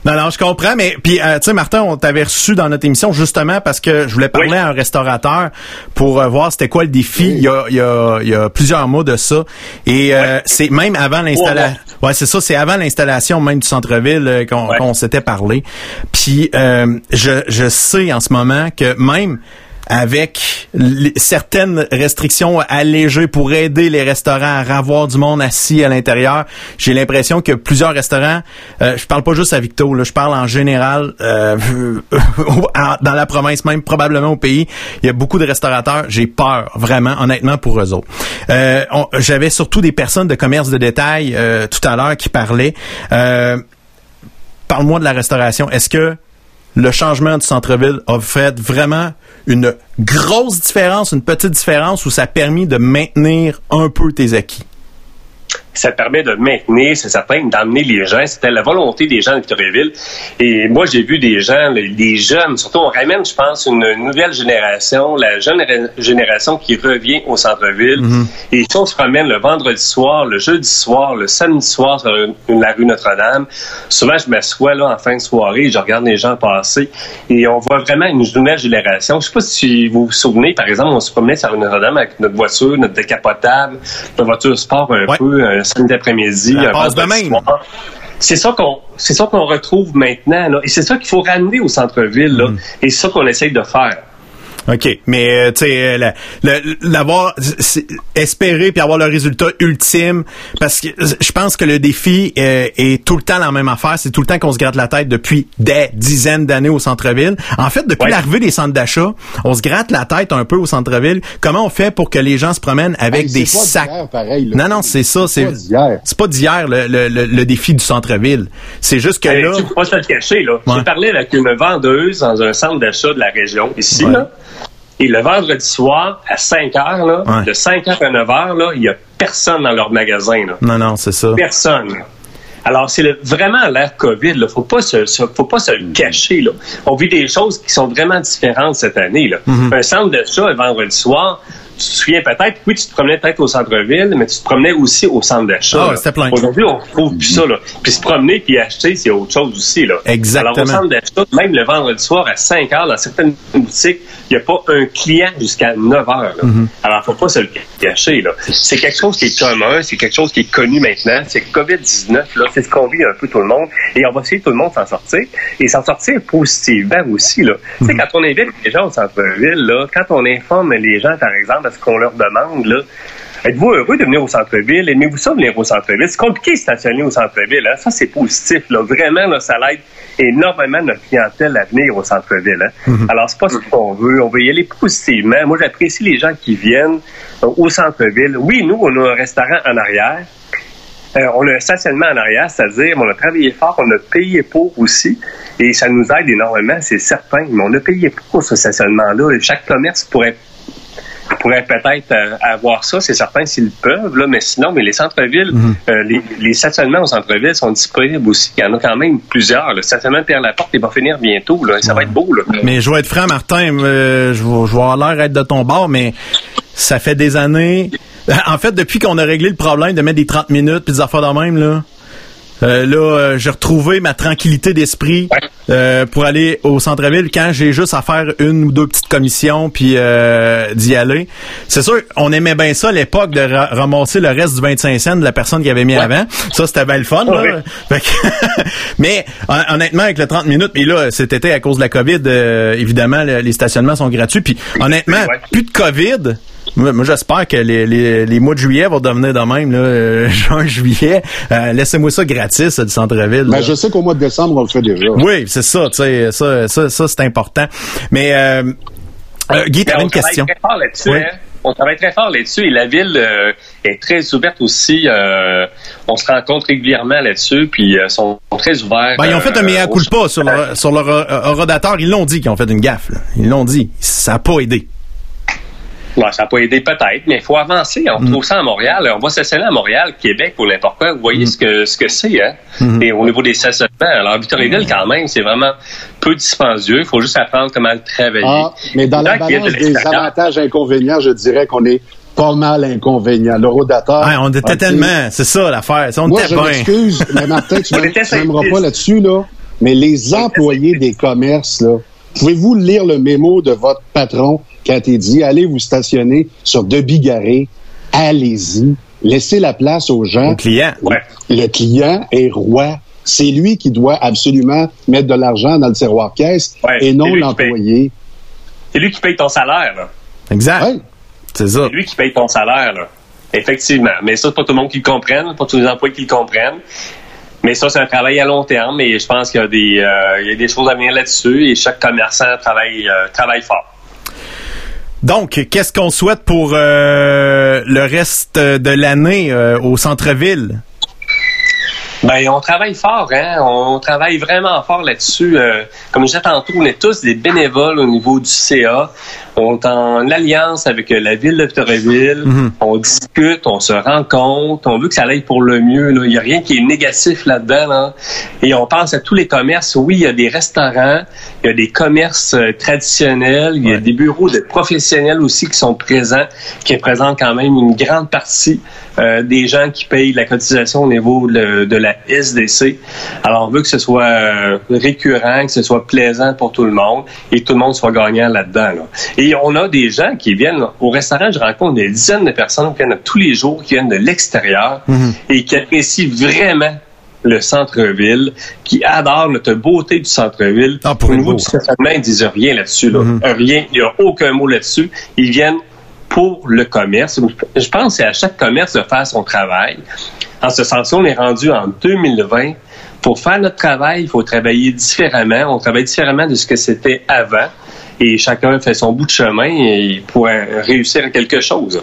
Non, non, je comprends, mais puis euh, tu sais, Martin, on t'avait reçu dans notre émission justement parce que je voulais parler à un restaurateur pour euh, voir c'était quoi le défi. Il, y a, il, y a, il y a plusieurs mois de ça, et c'est même avant l'installation. Ouais, c'est ça, c'est avant l'installation même du centre-ville qu'on s'était parlé. Puis je, je sais en ce moment que même avec certaines restrictions allégées pour aider les restaurants à avoir du monde assis à l'intérieur, j'ai l'impression que plusieurs restaurants, euh, je parle pas juste à Victo, là, je parle en général euh, dans la province même, probablement au pays, il y a beaucoup de restaurateurs. J'ai peur vraiment, honnêtement, pour eux autres. Euh, J'avais surtout des personnes de commerce de détail euh, tout à l'heure qui parlaient. Euh, Parle-moi de la restauration. Est-ce que le changement du centre-ville a fait vraiment une grosse différence, une petite différence, ou ça a permis de maintenir un peu tes acquis? Ça permet de maintenir, c'est certain, d'amener les gens. C'était la volonté des gens de Victoriaville. Et moi, j'ai vu des gens, les, jeunes, surtout, on ramène, je pense, une nouvelle génération, la jeune génération qui revient au centre-ville. Mm-hmm. Et on se promène le vendredi soir, le jeudi soir, le samedi soir sur la rue Notre-Dame. Souvent, je m'assois là en fin de soirée, je regarde les gens passer et on voit vraiment une nouvelle génération. Je sais pas si vous vous souvenez, par exemple, on se promenait sur la rue Notre-Dame avec notre voiture, notre décapotable, notre voiture sport un peu, samedi après-midi. C'est ça qu'on c'est ça qu'on retrouve maintenant là. et c'est ça qu'il faut ramener au centre-ville là mm. et c'est ça qu'on essaye de faire. OK. Mais, euh, tu sais, euh, l'avoir espéré puis avoir le résultat ultime, parce que je pense que le défi euh, est tout le temps la même affaire. C'est tout le temps qu'on se gratte la tête depuis des dizaines d'années au centre-ville. En fait, depuis l'arrivée des centres d'achat, on se gratte la tête un peu au centre-ville. Comment on fait pour que les gens se promènent avec des sacs? non, non, c'est ça. C'est pas d'hier le, le, le, défi du centre-ville. C'est juste que là... Tu peux pas te le cacher, là. J'ai parlé avec une vendeuse dans un centre d'achat de la région, ici, là. Et le vendredi soir, à 5 heures, là, de 5 heures à 9 heures, là, il n'y a personne dans leur magasin. Là. Non, non, c'est ça. Personne. Alors, c'est vraiment l'ère COVID. Il ne faut pas se, faut pas se le cacher. Là. On vit des choses qui sont vraiment différentes cette année. Là. Mm-hmm. Un centre de chat, le vendredi soir, te souviens peut-être, oui, tu te promenais peut-être au centre-ville, mais tu te promenais aussi au centre d'achat. Ah, Aujourd'hui, on trouve plus ça. Là. Puis se promener puis acheter, c'est autre chose aussi. Là. Exactement. Alors, au centre d'achat, même le vendredi soir à 5 heures, dans certaines boutiques, il n'y a pas un client jusqu'à 9 heures. Là. Mm-hmm. Alors, faut pas se le cacher. Là. C'est quelque chose qui est commun, c'est quelque chose qui est connu maintenant. C'est COVID-19, là, c'est ce qu'on vit un peu tout le monde. Et on va essayer tout le monde s'en sortir. Et s'en sortir positivement aussi. Là. Tu sais, mm-hmm. quand on invite les gens au centre-ville, là, quand on informe les gens, par exemple, ce qu'on leur demande, là. Êtes-vous heureux de venir au centre-ville? Aimez-vous ça venir au centre-ville? C'est compliqué de stationner au centre-ville. Hein? Ça, c'est positif. Là. Vraiment, là, ça l'aide énormément notre clientèle à venir au centre-ville. Hein? Mm-hmm. Alors, c'est pas ce qu'on veut. On veut y aller positivement. Moi, j'apprécie les gens qui viennent euh, au centre-ville. Oui, nous, on a un restaurant en arrière. Euh, on a un stationnement en arrière, c'est-à-dire on a travaillé fort, on a payé pour aussi, et ça nous aide énormément, c'est certain. Mais on a payé pour ce stationnement-là. Chaque commerce pourrait pourraient peut-être euh, avoir ça, c'est certain s'ils peuvent, là, mais sinon, mais les centres-villes, mhm. euh, les, les, stationnements au centre-ville sont disponibles aussi. Il y en a quand même plusieurs. Le stationnement de Pierre-Laporte, il va finir bientôt. Là, ça va être beau. Là. Mais je vais être franc, Martin, euh, je, vais, je vais avoir l'air d'être de ton bord, mais ça fait des années... En fait, depuis qu'on a réglé le problème de mettre des 30 minutes puis des affaires de même, là, euh, là, euh, j'ai retrouvé ma tranquillité d'esprit euh, pour aller au centre-ville quand j'ai juste à faire une ou deux petites commissions puis d'y aller. C'est sûr, on aimait bien ça à l'époque de ramasser le reste du 25 cents de la personne qui avait mis avant. Ça, c'était bien le fun. Là. Mais honnêtement, avec le 30 minutes, et là, cet été, à cause de la COVID, évidemment, les stationnements sont gratuits. Puis honnêtement, plus de COVID moi, j'espère que les, les, les, mois de juillet vont devenir de même, là, euh, juin, juillet. Euh, laissez-moi ça gratis du centre-ville. Ben, je sais qu'au mois de décembre, on le fait déjà. Oui, c'est ça, tu sais, ça, ça, ça c'est important. Mais euh, euh Guy, t'avais une question. Très fort là-dessus, hein? On travaille très fort là-dessus et la ville est très ouverte aussi. on se rencontre régulièrement là-dessus, puis ils sont très ouverts. Ben, ils ont fait un mea culpa sur leur, sur leur rodateur. Ils l'ont dit qu'ils ont fait une gaffe. Là. Ils l'ont dit. Ça n'a pas aidé ça n'a pas aidé peut-être, mais il faut avancer. On mm. trouve ça à Montréal. On va s'asseoir à Montréal, Québec ou n'importe quoi. Vous voyez mm. ce que ce que c'est, hein? Mm. Et au niveau des stationnements. Alors, Victoriaville, quand même, c'est vraiment peu dispendieux. Il faut juste apprendre comment le travailler. Ah, mais dans la balance des avantages et inconvénients, je dirais qu'on est pas mal inconvénient. Le rodateur. on était tellement, c'est ça l'affaire. On Moi, je m'excuse, mais Martin, tu m'aimeras pas là-dessus, là. Mais les employés des commerces, là, pouvez-vous lire le mémo de votre patron quand il dit allez vous stationner sur De Bigarré, allez-y, laissez la place aux gens. Le client. Le client est roi. C'est lui qui doit absolument mettre de l'argent dans le tiroir caisse et non l'employé. c'est lui qui paye ton salaire. Là. Exact. Ouais. C'est ça. C'est lui qui paye ton salaire. Là. Effectivement. Mais ça, c'est pas tout le monde qui le comprenne, pas tous les employés qui le comprennent. Mais ça, c'est un travail à long terme et je pense qu'il y a des, euh, y a des choses à venir là-dessus et chaque commerçant travaille, euh, fort. Donc, qu'est-ce qu'on souhaite pour euh, le reste de l'année au centre-ville? Ben, on travaille fort, hein. On travaille vraiment fort là-dessus. Euh, comme je disais tantôt, on est tous des bénévoles au niveau du CA. On est en alliance avec euh, la ville de Victoriaville. On discute, on se rencontre. On veut que ça aille pour le mieux. là. Il n'y a rien qui est négatif là-dedans. là. Et on pense à tous les commerces. Oui, il y a des restaurants, il y a des commerces euh, traditionnels, il y a Ouais. des bureaux de professionnels aussi qui sont présents, qui représentent quand même une grande partie euh, des gens qui payent la cotisation au niveau de, de la SDC. Alors, on veut que ce soit euh, récurrent, que ce soit plaisant pour tout le monde et que tout le monde soit gagnant là-dedans. là. Et on a des gens qui viennent au restaurant, je rencontre des dizaines de personnes qui viennent tous les jours, qui viennent de l'extérieur et qui apprécient vraiment le centre-ville, qui adorent notre beauté du centre-ville. Ah, pour Au niveau du stationnement, ils disent rien là-dessus. Là. Rien, il n'y a aucun mot là-dessus. Ils viennent pour le commerce. Je pense que c'est à chaque commerce de faire son travail. En ce sens-là, on est rendu en 2020. Pour faire notre travail, il faut travailler différemment. On travaille différemment de ce que c'était avant. Et chacun fait son bout de chemin et pour réussir à quelque chose.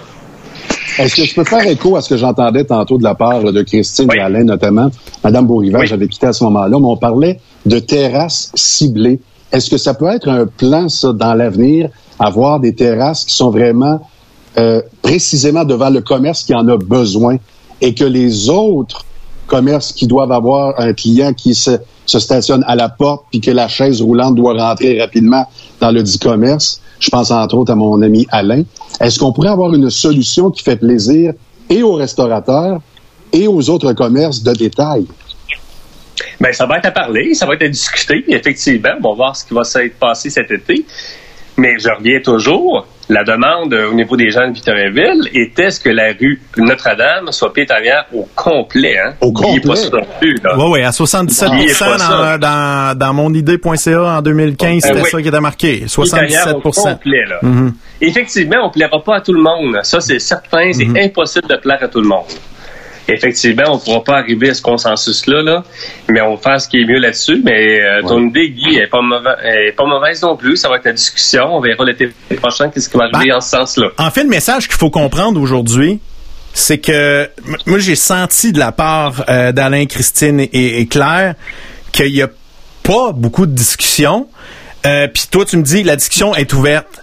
Est-ce que je peux faire écho à ce que j'entendais tantôt de la part de Christine Oui. et Alain, notamment? Madame Oui. j'avais quitté à ce moment-là, mais on parlait de terrasses ciblées. Est-ce que ça peut être un plan, ça, dans l'avenir, avoir des terrasses qui sont vraiment euh, précisément devant le commerce qui en a besoin et que les autres commerces qui doivent avoir un client qui se, se stationne à la porte puis que la chaise roulante doit rentrer rapidement dans le dit commerce, je pense entre autres à mon ami Alain, est-ce qu'on pourrait avoir une solution qui fait plaisir et aux restaurateurs et aux autres commerces de détail? Ben, ça va être à parler, ça va être à discuter. Effectivement, on va voir ce qui va s'être passé cet été. Mais je reviens toujours. La demande euh, au niveau des gens de Victoriaville était ce que la rue Notre-Dame soit piétonnière au complet. Hein? Au pas complet? ça non plus, là. Oui, oui, à 77 Oubliez pas ça. dans, dans, dans monidée.ca en 2015, c'était Euh, oui. ça qui était marqué. Piétonnière 77 au complet, là. Mhm. Effectivement, on ne plaira pas à tout le monde. Ça, c'est certain. C'est Mhm. impossible de plaire à tout le monde. Effectivement, on ne pourra pas arriver à ce consensus-là, là, mais on va faire ce qui est mieux là-dessus. Mais euh, ton idée, Guy, n'est pas, pas mauvaise non plus. Ça va être la discussion. On verra l'été prochain qu'est-ce qui va arriver Ben, en ce sens-là. En fait, le message qu'il faut comprendre aujourd'hui, c'est que moi j'ai senti de la part euh, d'Alain, Christine et, et Claire qu'il y a pas beaucoup de discussion. Euh, Puis toi, tu me dis la discussion est ouverte.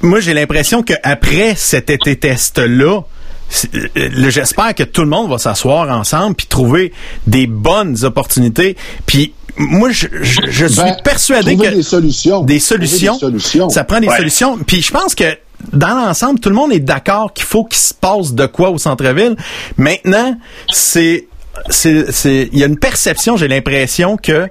Moi, j'ai l'impression qu'après cet été test-là, j'espère que tout le monde va s'asseoir ensemble puis trouver des bonnes opportunités. Puis moi, je, je, je suis Ben, persuadé que des solutions. des solutions, des solutions. ça prend des Ouais. solutions. Puis je pense que dans l'ensemble, tout le monde est d'accord qu'il faut qu'il se passe de quoi au centre-ville. Maintenant, c'est c'est c'est il y a une perception j'ai l'impression que euh,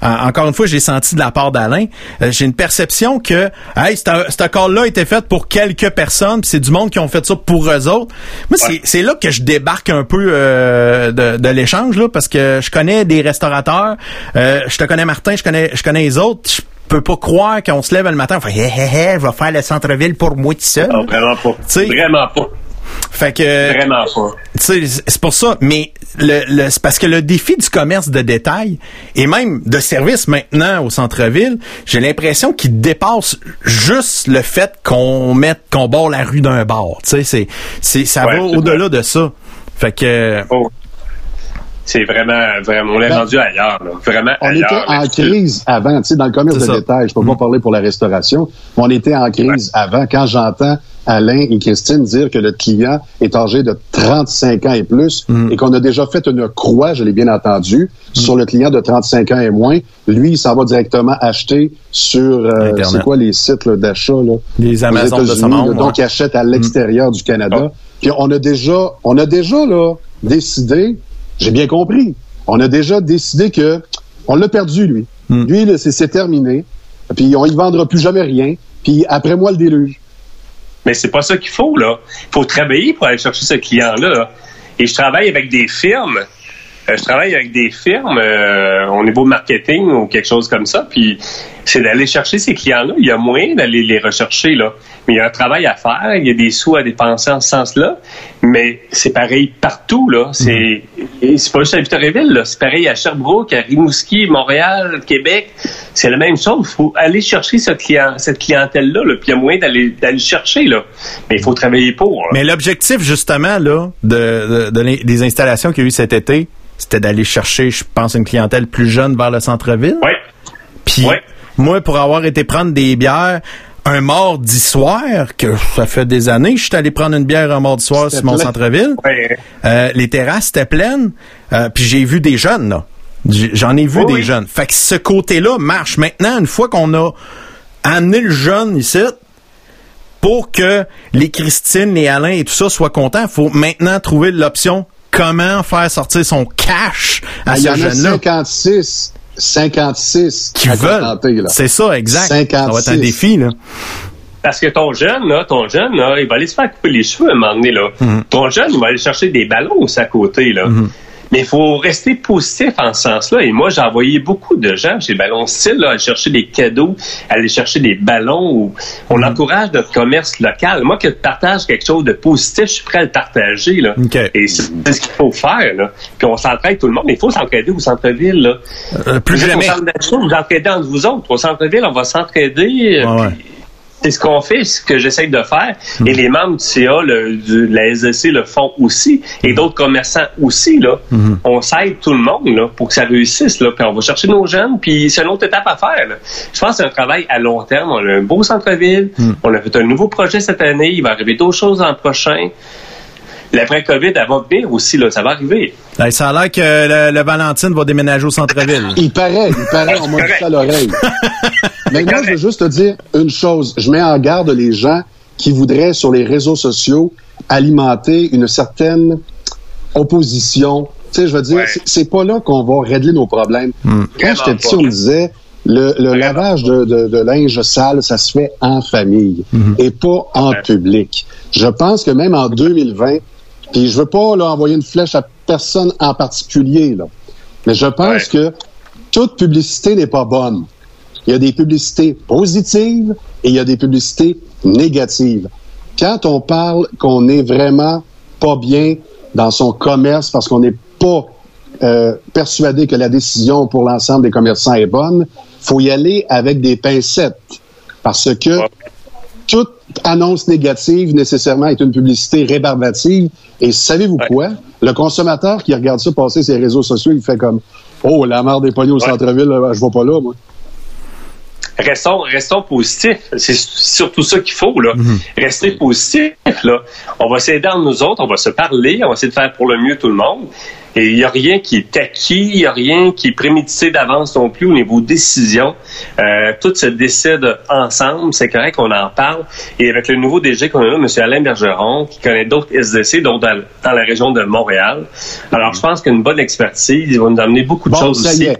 encore une fois j'ai senti de la part d'Alain euh, j'ai une perception que hey cet cet accord là était fait pour quelques personnes puis c'est du monde qui ont fait ça pour eux autres moi c'est c'est là que je débarque un peu euh, de, de l'échange là parce que je connais des restaurateurs euh, je te connais Martin je connais je connais les autres je peux pas croire qu'on se lève le matin on fait hé hé hé je vais faire le centre-ville pour moi tout seul Ah, vraiment pas. Vraiment pas. Fait que Vraiment pas. c'est pour ça. Mais le, le- c'est parce que le défi du commerce de détail et même de service maintenant au centre-ville, j'ai l'impression qu'il dépasse juste le fait qu'on mette qu'on barre la rue d'un bar. Tu sais, c'est, c'est, ça Ouais, va au-delà de ça. Fait que Oh. C'est vraiment, vraiment, on est Ben, rendu ailleurs, là. Vraiment On ailleurs. était en crise avant, tu sais, dans le commerce de ça. détail. Je peux pas parler pour la restauration, mais on était en crise avant. Quand j'entends Alain et Christine dire que le client est âgé de 35 ans et plus et qu'on a déjà fait une croix, je l'ai bien entendu, sur le client de 35 ans et moins, lui, il s'en va directement acheter sur, euh, c'est quoi les sites d'achat, là? Les Amazon de ce États-Unis, monde, là, Donc, il achète à l'extérieur du Canada. Puis on a déjà, on a déjà là décidé. J'ai bien compris. On a déjà décidé que on l'a perdu lui. Mm. Lui, c'est terminé. Puis on y vendra plus jamais rien. Puis après moi le déluge. Mais c'est pas ça qu'il faut, là. Il faut travailler pour aller chercher ce client-là. là. Et je travaille avec des firmes je travaille avec des firmes euh, au niveau marketing ou quelque chose comme ça, puis c'est d'aller chercher ces clients-là. Il y a moyen d'aller les rechercher, là. Mais il y a un travail à faire, il y a des sous à dépenser en ce sens-là, mais c'est pareil partout, là. C'est pas juste à Victoriaville. C'est pareil à Sherbrooke, à Rimouski, Montréal, Québec. C'est la même chose. Il faut aller chercher ce client, cette clientèle-là, là, puis il y a moyen d'aller chercher, là. Mais il faut travailler pour. Mais l'objectif, justement, là, de, des installations qu'il y a eu cet été, c'était d'aller chercher, je pense, une clientèle plus jeune vers le centre-ville. Ouais. Puis, Ouais. moi, pour avoir été prendre des bières un mardi soir, que ça fait des années je suis allé prendre une bière un mardi soir sur mon centre-ville, Ouais. euh, les terrasses étaient pleines, euh, puis j'ai vu des jeunes, là. J'en ai vu Oui, des oui. jeunes. Fait que ce côté-là marche. Maintenant, une fois qu'on a amené le jeune ici, pour que les Christine, les Alain et tout ça soient contents, il faut maintenant trouver l'option comment faire sortir son cash à Ah, Il y ce jeune-là? 56, 56 qui veulent. C'est ça, exact. Ça va être un 56. défi, là. Parce que ton jeune, là, ton jeune, là, il va aller se faire couper les cheveux à un moment donné, là. Mhm. Ton jeune, il va aller chercher des ballons à côté, là. Mais il faut rester positif en ce sens-là. Et moi, j'ai envoyé beaucoup de gens chez Ballon Style, là, à chercher des cadeaux, à aller chercher des ballons. Où on Mhm. encourage notre commerce local. Moi, que tu partages quelque chose de positif, je suis prêt à le partager, là. OK. Et c'est ce qu'il faut faire, là. Puis on s'entraide tout le monde. Mais il faut s'entraider au centre-ville, là. Euh, plus jamais. Vous entraidez entre vous autres. Au centre-ville, on va s'entraider. euh, Ouais, C'est ce qu'on fait, c'est ce que j'essaie de faire. Hmm. Et les membres du CA, le, du- de la SDC le font aussi. Hmm. Et d'autres commerçants aussi. Là. On s'aide tout le monde là, pour que ça réussisse. Là. Puis on va chercher nos jeunes. Puis c'est une autre étape à faire. là. Je pense que c'est un travail à long terme. On a un beau centre-ville. Hmm. On a fait un nouveau projet cette année. Il va arriver d'autres choses l'an prochain. L'après-COVID, elle va venir aussi. Là. Ça va arriver. Ben, ça a l'air que le, le Valentine va déménager au centre-ville. Il paraît, il paraît, on m'a dit ça à l'oreille. Mais moi, je veux juste te dire une chose. Je mets en garde les gens qui voudraient, sur les réseaux sociaux, alimenter une certaine opposition. Tu sais, je veux dire, Ouais. c'est- pas là qu'on va régler nos problèmes. Quand Vraiment j'étais petit, on me disait, le, le lavage de, de- de linge sale, ça se fait en famille et pas en Ouais. public. Je pense que même en 2020, puis je veux pas là, envoyer une flèche à personne en particulier, là, mais je pense que toute publicité n'est pas bonne. Il y a des publicités positives et il y a des publicités négatives. Quand on parle qu'on est vraiment pas bien dans son commerce parce qu'on n'est pas euh, persuadé que la décision pour l'ensemble des commerçants est bonne, faut y aller avec des pincettes parce que Ouais. Toute annonce négative nécessairement est une publicité rébarbative. Et savez-vous Ouais. quoi? Le consommateur qui regarde ça passer sur les réseaux sociaux, il fait comme Oh, la merde des pognons au Ouais. centre-ville, là, je vais pas là, moi. Restons, restons positifs. C'est surtout ça qu'il faut, là. Mhm. Rester positif, là. On va s'aider entre nous autres, on va se parler, on va essayer de faire pour le mieux tout le monde. Et il n'y a rien qui est acquis, il n'y a rien qui est prémédité d'avance non plus au niveau décision. Euh, tout se décide ensemble, c'est correct qu'on en parle. Et avec le nouveau DG qu'on a là, M. Alain Bergeron, qui connaît d'autres SDC, dont dans, dans la région de Montréal. Alors, je pense qu'une bonne expertise, va nous amener beaucoup de Bon, choses aussi. est.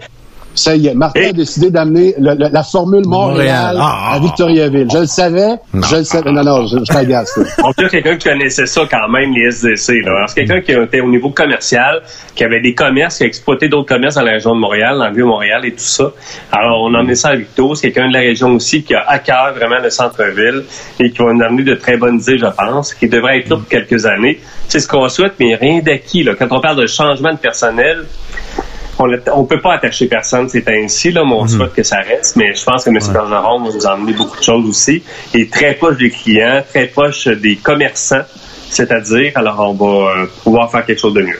Ça y est. Martin Et- a décidé d'amener la formule Montréal, Montréal. Ah. à Victoriaville. Je le savais. Je le savais. Non, non, je, je t'agace, là. On dirait quelqu'un qui connaissait ça quand même, les SDC. Là. Alors, c'est quelqu'un qui était au niveau commercial, qui avait des commerces, qui a exploité d'autres commerces dans la région de Montréal, dans le Vieux-Montréal et tout ça. Alors, on a emmené ça à Victo. C'est quelqu'un de la région aussi qui a à cœur vraiment le centre-ville et qui va nous amener de très bonnes idées, je pense, qui devrait être là pour quelques années. C'est ce qu'on souhaite, mais rien d'acquis. Là. Quand on parle de changement de personnel, on ne peut pas attacher personne, c'est ainsi, là, mais on souhaite que ça reste. Mais je pense que M. Bergeron va nous emmener beaucoup de choses aussi. Et très proche des clients, très proche des commerçants, c'est-à-dire, alors on va euh, pouvoir faire quelque chose de mieux.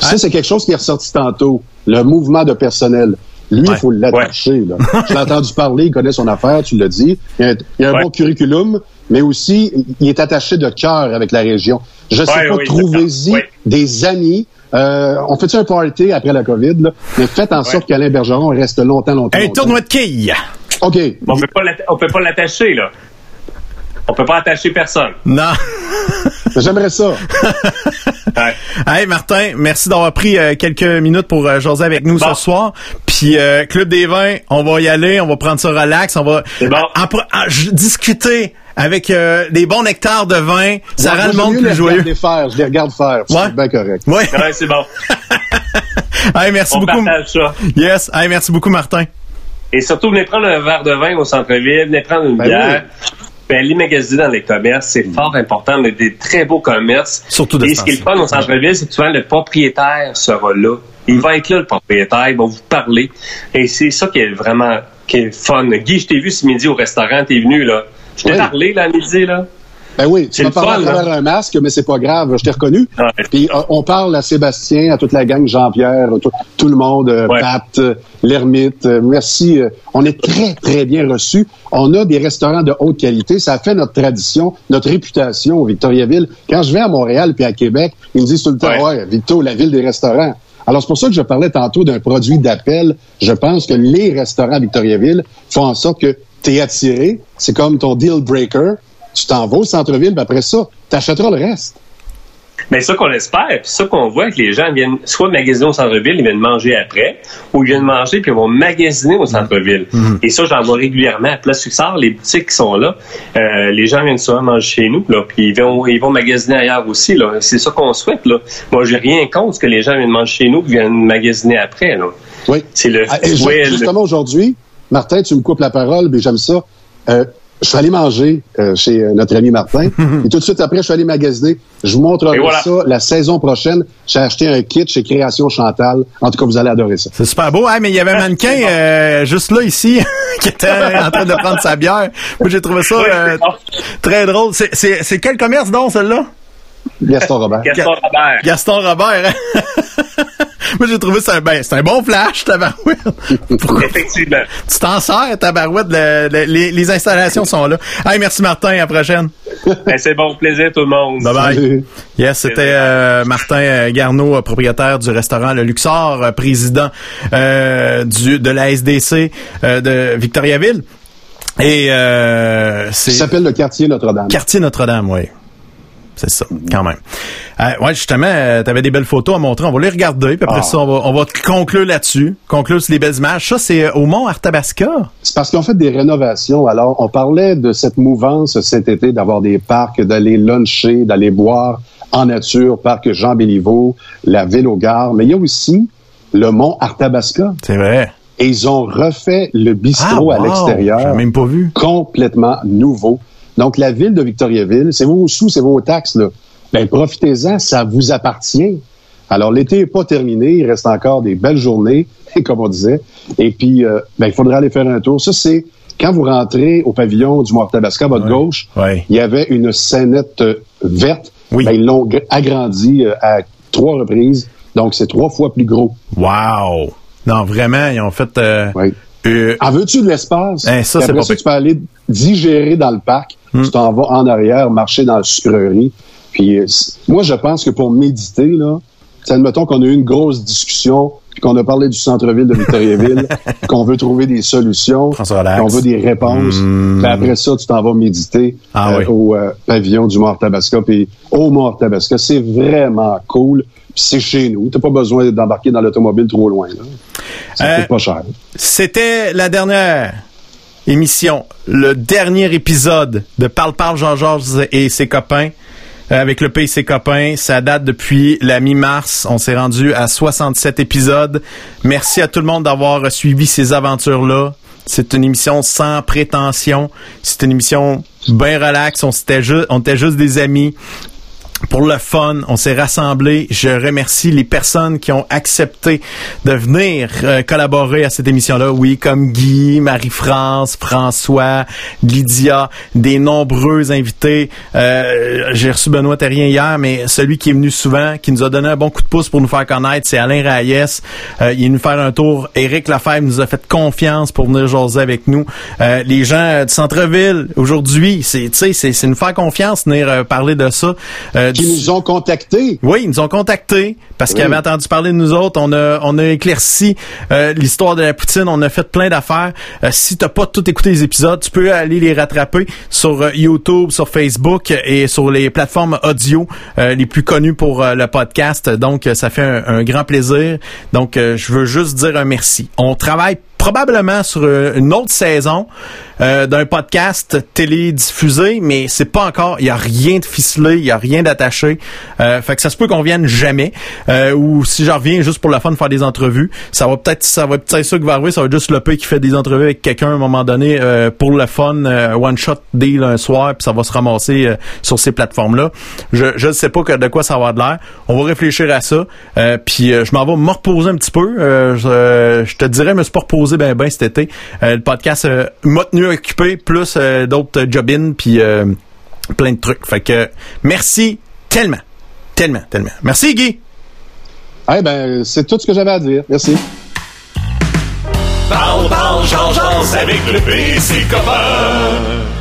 Ça, c'est quelque chose qui est ressorti tantôt. Le mouvement de personnel. Lui, il Ouais. faut l'attacher. là. Je l'ai entendu parler, il connaît son affaire, tu l'as dit. Il y a, un- il y a un Ouais. bon curriculum, mais aussi, il est attaché de cœur avec la région. Je sais Ouais, pas, oui, trouvez-y. Ouais. des amis. Euh, on fait un party après la COVID, là, mais faites en sorte qu'Alain Bergeron reste longtemps, longtemps. Un longtemps. tournoi de quilles. OK. On peut pas l'atta- on peut pas l'attacher, là. On peut pas attacher personne. Non. J'aimerais ça. Ouais. Hey Martin, merci d'avoir pris euh, quelques minutes pour euh, jaser avec nous Bon. ce soir. Puis euh, Club des vins, on va y aller, on va prendre ça relax, on va C'est bon. en- en- je- discuter avec euh, des bons nectars de vin. Ça Ouais, rend le monde plus les joyeux. regarder faire, je les regarde faire. Ouais. C'est bien correct. Ouais. Ouais, c'est bon. Hey, merci On beaucoup. partage ça. Yes. Hey, merci beaucoup, Martin. Et surtout, venez prendre un verre de vin au centre-ville, venez prendre une Ben bière. Ben, magasiner dans les commerces, c'est fort important. On a des très beaux commerces. Surtout de Et ce qui est le fun au centre-ville, c'est que souvent le propriétaire sera là. Il va être là, le propriétaire, il va vous parler. Et c'est ça qui est vraiment qui est fun. Guy, je t'ai vu ce midi au restaurant, t'es venu, là. Je t'ai Oui. parlé, là, à midi, là. Ben oui, tu m'as parlé à travers un masque, mais c'est pas grave, je t'ai reconnu. Ouais. Puis euh, on parle à Sébastien, à toute la gang, Jean-Pierre, tout, tout le monde, euh, Ouais. Pat, euh, l'ermite. merci. on est très, très bien reçus. On a des restaurants de haute qualité. Ça fait notre tradition, notre réputation au Victoriaville. Quand je vais à Montréal puis à Québec, ils me disent tout le temps, Ouais. ouais, Victo, la ville des restaurants. Alors, c'est pour ça que je parlais tantôt d'un produit d'appel. Je pense que les restaurants à Victoriaville font en sorte que tu es attiré. C'est comme ton deal breaker. Tu t'en vas au centre-ville, puis après ça, tu achèteras le reste. Mais ça qu'on espère, puis ça qu'on voit que les gens viennent soit magasiner au centre-ville, ils viennent manger après, ou ils viennent manger puis ils vont magasiner au centre-ville. Et ça, j'en vois régulièrement à Place Suxard, les boutiques qui sont là, euh, les gens viennent souvent manger chez nous, là, puis ils vont, ils vont magasiner ailleurs aussi. Là. C'est ça qu'on souhaite. Là. Moi, j'ai rien contre que les gens viennent manger chez nous, puis viennent magasiner après. Là. Oui. C'est le Ah, le- justement, aujourd'hui, Martin, tu me coupes la parole, mais j'aime ça. Euh, je suis allé manger euh, chez euh, notre ami Martin. et tout de suite après, je suis allé magasiner. Je vous montrerai voilà. ça la saison prochaine. J'ai acheté un kit chez Création Chantal. En tout cas, vous allez adorer ça. C'est super beau. Hey, mais il y avait un mannequin euh, juste là, ici, qui était en train de prendre sa bière. Moi, j'ai trouvé ça euh, très drôle. C'est- C'est c'est quel commerce, donc, celle-là? Gaston Robert. Gaston Robert. Gaston Robert. hein? Moi, j'ai trouvé ça ben, c'est un bon flash, tabarouette. Pourquoi? Effectivement. tu t'en sers, tabarouette? Le- le- les, les installations sont là. Hey, merci Martin, à la prochaine. Ben, c'est bon, plaisir tout le monde. Bye bye. Salut. Yes, c'était euh, Martin euh, Garneau, euh, propriétaire du restaurant Le Luxor, euh, président euh, du de la SDC euh, de Victoriaville. Et euh, Ça c'est s'appelle le quartier Notre-Dame. quartier Notre-Dame, oui. C'est ça, quand même. Euh, ouais, justement, euh, t'avais des belles photos à montrer. On va les regarder, puis après Ah. ça, on va, on va conclure là-dessus. Conclure sur les belles images. Ça, c'est euh, au Mont Arthabasca. C'est parce qu'on fait des rénovations. Alors, on parlait de cette mouvance cet été d'avoir des parcs, d'aller luncher, d'aller boire en nature, parc Jean Béliveau, la ville aux gares. Mais il y a aussi le mont Arthabasca. C'est vrai. Et ils ont refait le bistrot Ah, à l'extérieur. Même pas vu. complètement nouveau. Donc, la ville de Victoriaville, c'est vos sous, c'est vos taxes, là. Ben, profitez-en, ça vous appartient. Alors, l'été n'est pas terminé, il reste encore des belles journées, comme on disait. Et puis, euh, ben, il faudra aller faire un tour. Ça, c'est quand vous rentrez au pavillon du Mont-Tabasca, à votre gauche, Ouais. il y avait une scénette euh, verte. Oui. Ben, ils l'ont gr- agrandi euh, à trois reprises. Donc, c'est trois fois plus gros. Wow. Non, vraiment, ils ont fait... euh, Oui. euh, En veux-tu de l'espace? Eh, ça, c'est pas tu peux aller digérer dans le parc. Hmm. Tu t'en vas en arrière, marcher dans la sucrerie. Puis euh, moi, je pense que pour méditer, là, admettons qu'on a eu une grosse discussion, puis qu'on a parlé du centre-ville de Victoriaville, qu'on veut trouver des solutions, qu'on veut des réponses. Puis après ça, tu t'en vas méditer Ah euh, oui. au euh, pavillon du Mont-Tabasca. Puis au Mont-Tabasca, c'est vraiment cool. Puis c'est chez nous. T'as pas besoin d'embarquer dans l'automobile trop loin. Là. Ça Euh, coûte pas cher. C'était la dernière émission, le dernier épisode de Parle Parle Jean-Georges et ses copains. euh, Avec le pays ses copains, ça date depuis la mi-mars. On s'est rendu à 67 épisodes. Merci à tout le monde d'avoir suivi ces aventures-là. C'est une émission sans prétention. C'est une émission bien relax. On on était juste des amis pour le fun, on s'est rassemblés. Je remercie les personnes qui ont accepté de venir euh, collaborer à cette émission-là. Oui, comme Guy, Marie-France, François, Lydia, des nombreux invités. Euh, J'ai reçu Benoît Terrien hier, mais celui qui est venu souvent, qui nous a donné un bon coup de pouce pour nous faire connaître, c'est Alain Raïs. Euh, il est venu faire un tour. Éric Lafèvre nous a fait confiance pour venir jaser avec nous. Euh, les gens euh, du centre-ville, aujourd'hui, c'est, nous faire confiance, venir parler de ça. Qui nous ont contactés. Oui, ils nous ont contactés parce qu'ils avaient entendu parler de nous autres. On a, on a éclairci l'histoire de la poutine. On a fait plein d'affaires. si t'as pas tout écouté les épisodes, tu peux aller les rattraper sur YouTube, sur Facebook et sur les plateformes audio les plus connues pour le podcast. Donc, ça fait un, un grand plaisir. Donc, je veux juste dire un merci. On travaille probablement sur euh, une autre saison euh, d'un podcast télé diffusé, mais c'est pas encore, il y a rien de ficelé, il y a rien d'attaché. Euh, fait que ça se peut qu'on vienne jamais. Euh, ou si j'en reviens juste pour la fun de faire des entrevues, ça va peut-être ça va peut-être ça qui va arriver, ça va être juste le P qui fait des entrevues avec quelqu'un à un moment donné pour le fun, one shot deal un soir, puis ça va se ramasser sur ces plateformes là. Je je sais pas de quoi ça va de l'air. On va réfléchir à ça. puis je m'en vais me reposer un petit peu. Je, je, te dirais me suis pas reposé ben ben cet été. le podcast m'a tenu occupé, plus euh, d'autres jobins, puis euh, plein de trucs. Fait que merci tellement, tellement, tellement. Merci Guy. Eh ben, c'est tout ce que j'avais à dire. Merci. Parle, parle, avec le PC copain.